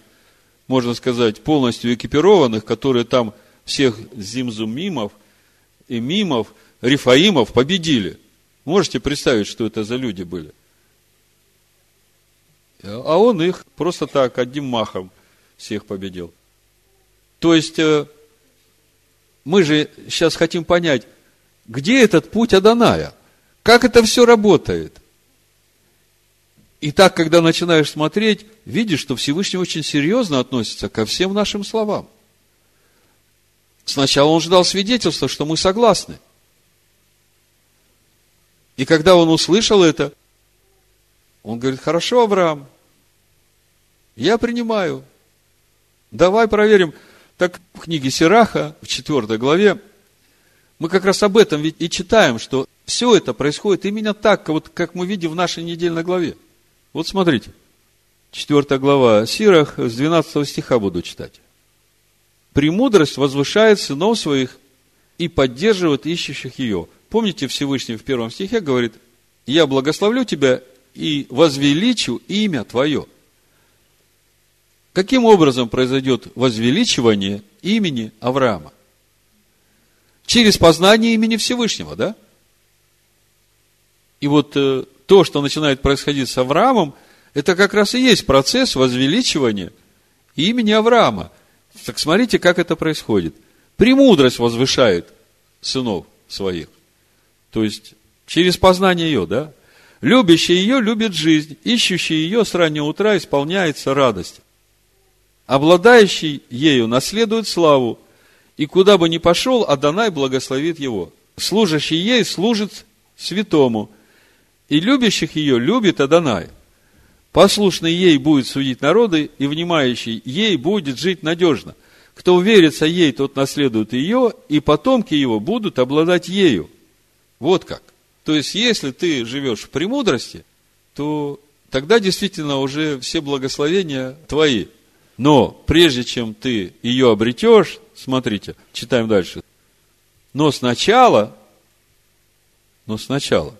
можно сказать, полностью экипированных, которые там всех зимзумимов, мимов, рифаимов победили. Можете представить, что это за люди были? А он их просто так, одним махом всех победил. То есть, э, мы же сейчас хотим понять, где этот путь Аданая? Как это все работает? И так, когда начинаешь смотреть, видишь, что Всевышний очень серьезно относится ко всем нашим словам. Сначала он ждал свидетельства, что мы согласны. И когда он услышал это, он говорит, хорошо, Авраам, я принимаю. Давай проверим, так в книге Сираха, в 4 главе, мы как раз об этом ведь и читаем, что все это происходит именно так, вот как мы видим в нашей недельной главе. Вот смотрите, 4 глава Сирах, с 12 стиха буду читать. «Премудрость возвышает сынов своих и поддерживает ищущих ее». Помните, Всевышний в первом стихе говорит, «Я благословлю тебя и возвеличу имя твое». Каким образом произойдет возвеличивание имени Авраама? Через познание имени Всевышнего, да? И вот э, то, что начинает происходить с Авраамом, это как раз и есть процесс возвеличивания имени Авраама. Так смотрите, как это происходит. Премудрость возвышает сынов своих. То есть, через познание ее, да? Любящий ее любит жизнь, ищущий ее с раннего утра исполняется радость обладающий ею наследует славу, и куда бы ни пошел, Адонай благословит его. Служащий ей служит святому, и любящих ее любит Адонай. Послушный ей будет судить народы, и внимающий ей будет жить надежно. Кто уверится ей, тот наследует ее, и потомки его будут обладать ею. Вот как. То есть, если ты живешь в премудрости, то тогда действительно уже все благословения твои – но прежде чем ты ее обретешь, смотрите, читаем дальше. Но сначала, но сначала,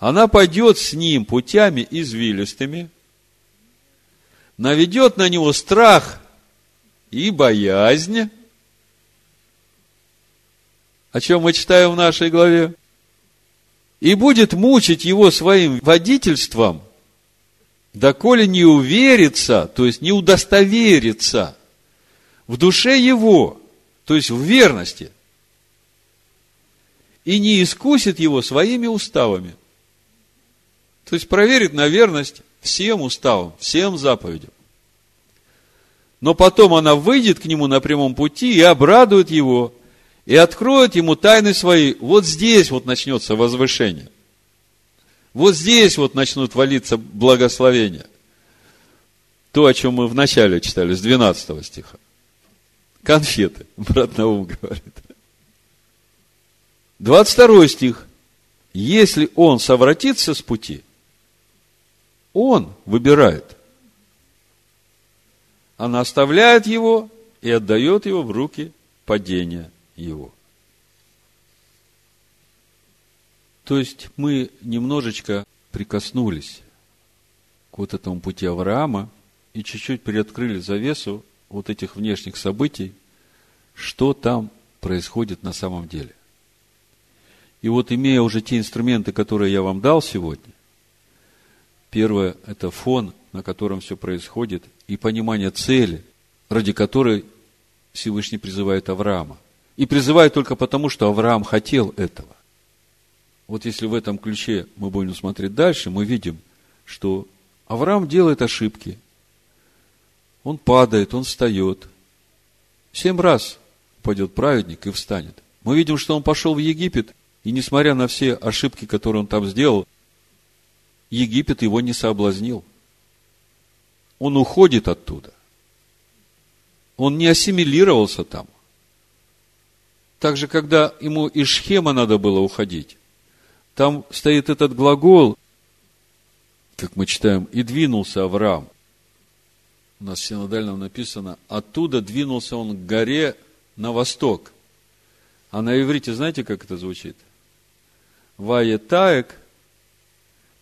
она пойдет с ним путями извилистыми, наведет на него страх и боязнь. О чем мы читаем в нашей главе? И будет мучить его своим водительством, доколе не уверится, то есть не удостоверится в душе его, то есть в верности, и не искусит его своими уставами. То есть проверит на верность всем уставам, всем заповедям. Но потом она выйдет к нему на прямом пути и обрадует его, и откроет ему тайны свои. Вот здесь вот начнется возвышение. Вот здесь вот начнут валиться благословения. То, о чем мы в начале читали, с 12 стиха. Конфеты, брат Наум говорит. 22 стих. Если он совратится с пути, он выбирает. Она оставляет его и отдает его в руки падения его. То есть мы немножечко прикоснулись к вот этому пути Авраама и чуть-чуть приоткрыли завесу вот этих внешних событий, что там происходит на самом деле. И вот имея уже те инструменты, которые я вам дал сегодня, первое – это фон, на котором все происходит, и понимание цели, ради которой Всевышний призывает Авраама. И призывает только потому, что Авраам хотел этого. Вот если в этом ключе мы будем смотреть дальше, мы видим, что Авраам делает ошибки. Он падает, он встает. Семь раз упадет праведник и встанет. Мы видим, что он пошел в Египет, и несмотря на все ошибки, которые он там сделал, Египет его не соблазнил. Он уходит оттуда. Он не ассимилировался там. Также, когда ему из Шхема надо было уходить, там стоит этот глагол, как мы читаем, и двинулся Авраам. У нас в синодальном написано, оттуда двинулся он к горе на восток. А на иврите знаете, как это звучит? Ваетаек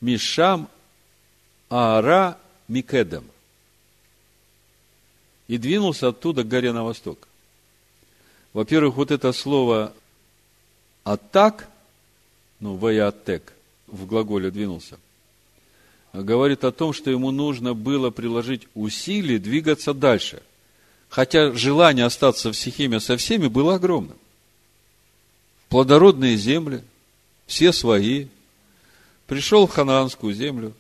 Мишам Аара Микедем. И двинулся оттуда к горе на восток. Во-первых, вот это слово «атак», ну, «ваятек», в глаголе двинулся, говорит о том, что ему нужно было приложить усилия двигаться дальше. Хотя желание остаться в Сихиме со всеми было огромным. Плодородные земли, все свои. Пришел в ханаанскую землю.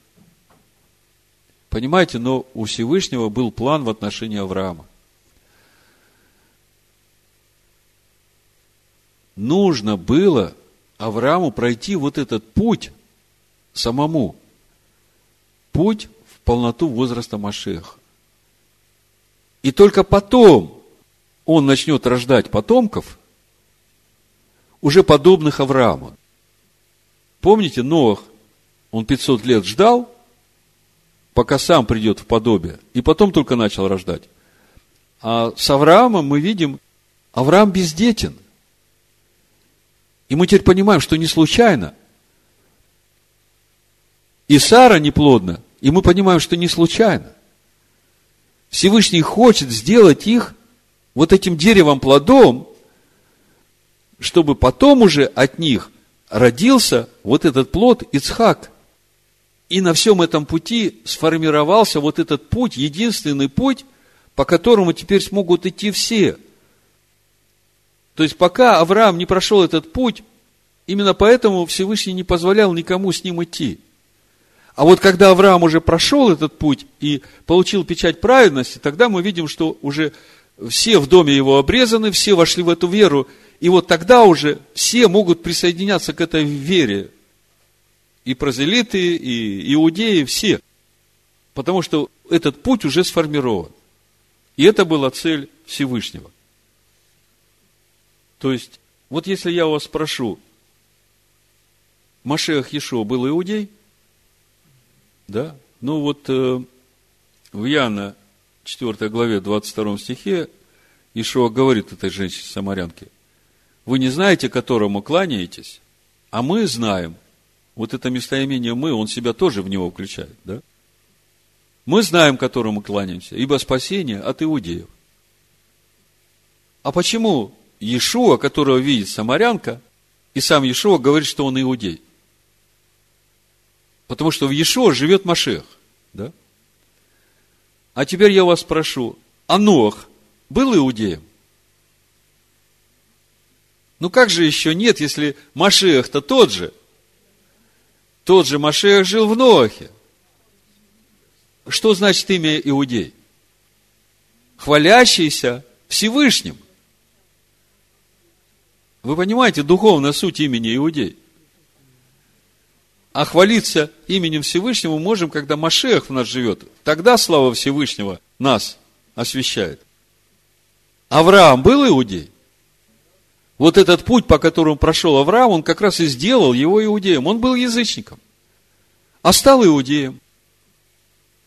Понимаете, но у Всевышнего был план в отношении Авраама. нужно было Аврааму пройти вот этот путь самому. Путь в полноту возраста Машеха. И только потом он начнет рождать потомков, уже подобных Аврааму. Помните, Ноах, он 500 лет ждал, пока сам придет в подобие, и потом только начал рождать. А с Авраамом мы видим, Авраам бездетен – и мы теперь понимаем, что не случайно. И Сара неплодна, и мы понимаем, что не случайно. Всевышний хочет сделать их вот этим деревом плодом, чтобы потом уже от них родился вот этот плод Ицхак. И на всем этом пути сформировался вот этот путь, единственный путь, по которому теперь смогут идти все – то есть, пока Авраам не прошел этот путь, именно поэтому Всевышний не позволял никому с ним идти. А вот когда Авраам уже прошел этот путь и получил печать праведности, тогда мы видим, что уже все в доме его обрезаны, все вошли в эту веру, и вот тогда уже все могут присоединяться к этой вере. И прозелиты, и иудеи, все. Потому что этот путь уже сформирован. И это была цель Всевышнего. То есть, вот если я вас спрошу, Машех Ешо был иудей? Да? Ну вот э, в Яна 4 главе 22 стихе Ишуа говорит этой женщине-самарянке, вы не знаете, которому кланяетесь, а мы знаем. Вот это местоимение «мы», он себя тоже в него включает, да? Мы знаем, которому кланяемся, ибо спасение от иудеев. А почему Иешуа, которого видит самарянка, и сам Иешуа говорит, что он иудей? Потому что в Иешуа живет Машех, да? А теперь я вас спрошу, а Нох был иудеем? Ну как же еще нет, если Машех-то тот же? Тот же Машех жил в Нохе. Что значит имя Иудей? Хвалящийся Всевышним. Вы понимаете духовная суть имени Иудей? А хвалиться именем Всевышнего мы можем, когда Машех в нас живет. Тогда слава Всевышнего нас освещает. Авраам был иудей? Вот этот путь, по которому прошел Авраам, он как раз и сделал его иудеем. Он был язычником, а стал иудеем.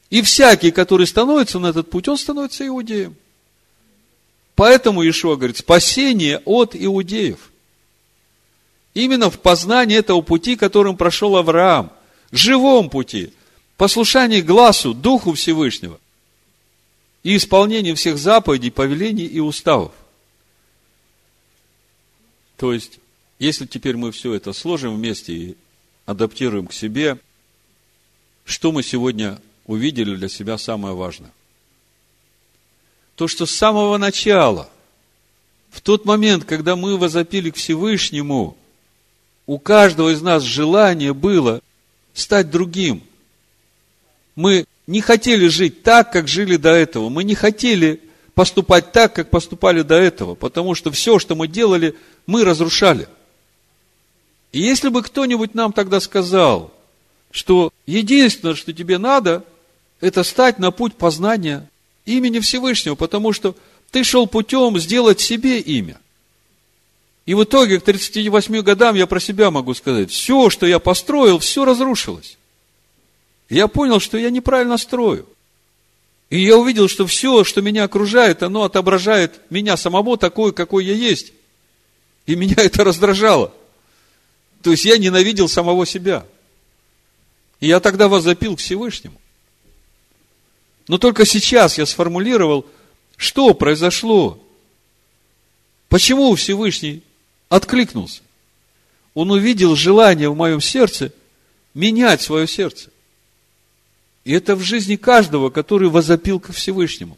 И всякий, который становится на этот путь, он становится иудеем. Поэтому Ишуа говорит, спасение от иудеев. Именно в познании этого пути, которым прошел Авраам. Живом пути. Послушании глазу, Духу Всевышнего. И исполнении всех заповедей, повелений и уставов. То есть, если теперь мы все это сложим вместе и адаптируем к себе, что мы сегодня увидели для себя самое важное. То, что с самого начала, в тот момент, когда мы возопили к Всевышнему, у каждого из нас желание было стать другим. Мы не хотели жить так, как жили до этого. Мы не хотели поступать так, как поступали до этого, потому что все, что мы делали, мы разрушали. И если бы кто-нибудь нам тогда сказал, что единственное, что тебе надо, это стать на путь познания имени Всевышнего, потому что ты шел путем сделать себе имя. И в итоге к 38 годам я про себя могу сказать, все, что я построил, все разрушилось. Я понял, что я неправильно строю. И я увидел, что все, что меня окружает, оно отображает меня самого такой, какой я есть. И меня это раздражало. То есть я ненавидел самого себя. И я тогда возопил к Всевышнему. Но только сейчас я сформулировал, что произошло. Почему Всевышний откликнулся? Он увидел желание в моем сердце менять свое сердце. И это в жизни каждого, который возопил ко Всевышнему.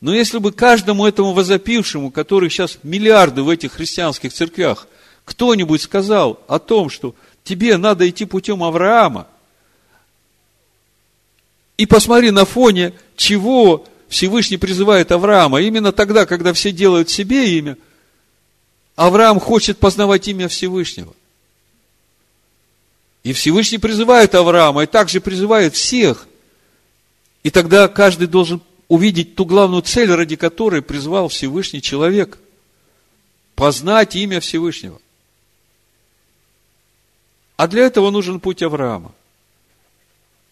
Но если бы каждому этому возопившему, которых сейчас миллиарды в этих христианских церквях, кто-нибудь сказал о том, что тебе надо идти путем Авраама – и посмотри, на фоне чего Всевышний призывает Авраама. Именно тогда, когда все делают себе имя, Авраам хочет познавать имя Всевышнего. И Всевышний призывает Авраама, и также призывает всех. И тогда каждый должен увидеть ту главную цель, ради которой призвал Всевышний человек. Познать имя Всевышнего. А для этого нужен путь Авраама.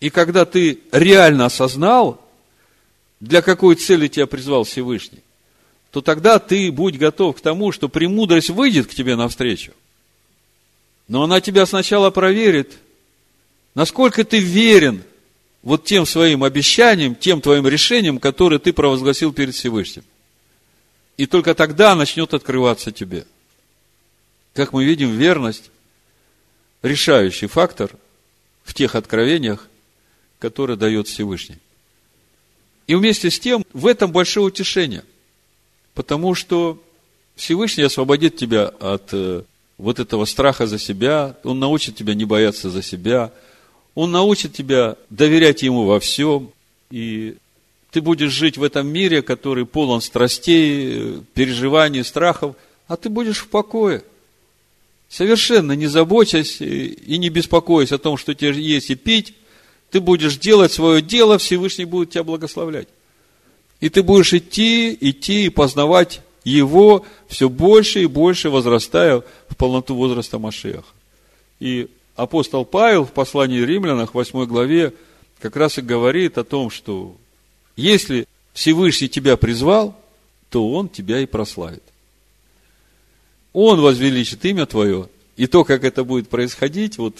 И когда ты реально осознал, для какой цели тебя призвал Всевышний, то тогда ты будь готов к тому, что премудрость выйдет к тебе навстречу. Но она тебя сначала проверит, насколько ты верен вот тем своим обещаниям, тем твоим решениям, которые ты провозгласил перед Всевышним. И только тогда начнет открываться тебе. Как мы видим, верность – решающий фактор в тех откровениях, которое дает Всевышний. И вместе с тем, в этом большое утешение. Потому что Всевышний освободит тебя от э, вот этого страха за себя, Он научит тебя не бояться за себя, Он научит тебя доверять Ему во всем, и ты будешь жить в этом мире, который полон страстей, переживаний, страхов, а ты будешь в покое. Совершенно не заботясь и не беспокоясь о том, что тебе есть и пить, ты будешь делать свое дело, Всевышний будет тебя благословлять. И ты будешь идти, идти и познавать Его все больше и больше, возрастая в полноту возраста Машеха. И апостол Павел в послании римлянах, в 8 главе, как раз и говорит о том, что если Всевышний тебя призвал, то Он тебя и прославит. Он возвеличит имя твое, и то, как это будет происходить, вот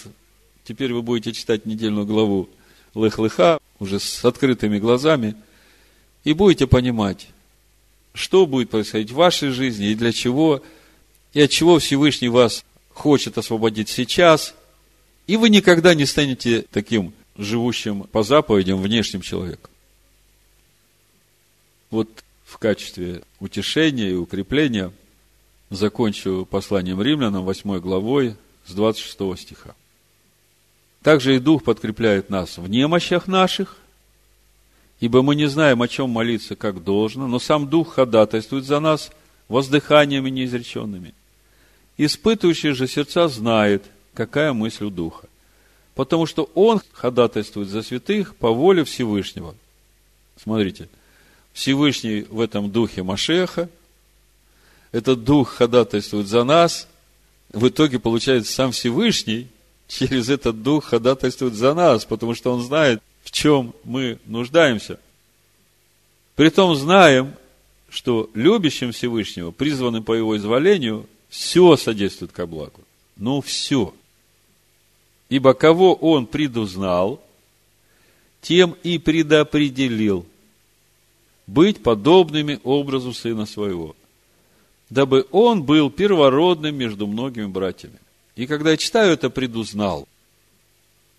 теперь вы будете читать недельную главу Лых-Лыха, уже с открытыми глазами, и будете понимать, что будет происходить в вашей жизни и для чего, и от чего Всевышний вас хочет освободить сейчас, и вы никогда не станете таким живущим по заповедям внешним человеком. Вот в качестве утешения и укрепления закончу посланием римлянам 8 главой с 26 стиха. Также и Дух подкрепляет нас в немощах наших, ибо мы не знаем, о чем молиться, как должно, но сам Дух ходатайствует за нас воздыханиями неизреченными. Испытывающий же сердца знает, какая мысль у Духа, потому что Он ходатайствует за святых по воле Всевышнего. Смотрите, Всевышний в этом Духе Машеха, этот Дух ходатайствует за нас, в итоге получается сам Всевышний через этот Дух ходатайствует за нас, потому что Он знает, в чем мы нуждаемся. Притом знаем, что любящим Всевышнего, призванным по Его изволению, все содействует ко благу. Ну, все. Ибо кого Он предузнал, тем и предопределил быть подобными образу Сына Своего, дабы Он был первородным между многими братьями. И когда я читаю это «предузнал»,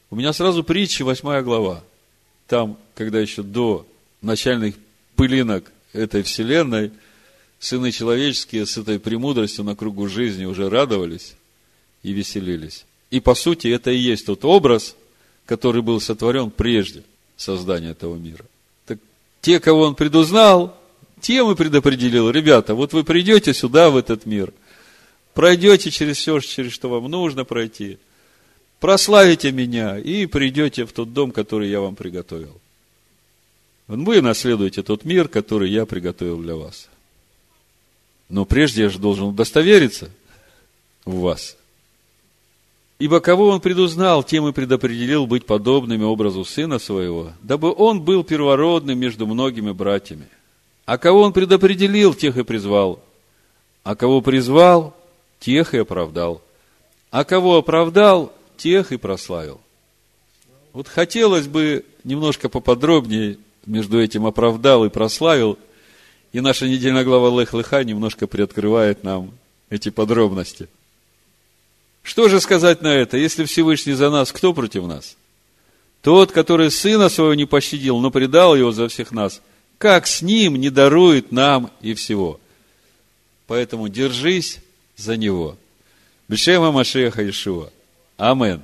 у меня сразу притча, восьмая глава там, когда еще до начальных пылинок этой вселенной, сыны человеческие с этой премудростью на кругу жизни уже радовались и веселились. И по сути это и есть тот образ, который был сотворен прежде создания этого мира. Так те, кого он предузнал, тем и предопределил. Ребята, вот вы придете сюда, в этот мир, пройдете через все, через что вам нужно пройти – прославите меня и придете в тот дом, который я вам приготовил. Вы наследуете тот мир, который я приготовил для вас. Но прежде я же должен удостовериться в вас. Ибо кого он предузнал, тем и предопределил быть подобными образу сына своего, дабы он был первородным между многими братьями. А кого он предопределил, тех и призвал. А кого призвал, тех и оправдал. А кого оправдал, тех и прославил. Вот хотелось бы немножко поподробнее между этим оправдал и прославил, и наша недельная глава Лех Леха немножко приоткрывает нам эти подробности. Что же сказать на это? Если Всевышний за нас, кто против нас? Тот, который сына своего не пощадил, но предал его за всех нас, как с ним не дарует нам и всего? Поэтому держись за него. Бешема Машеха Ишуа. Амен.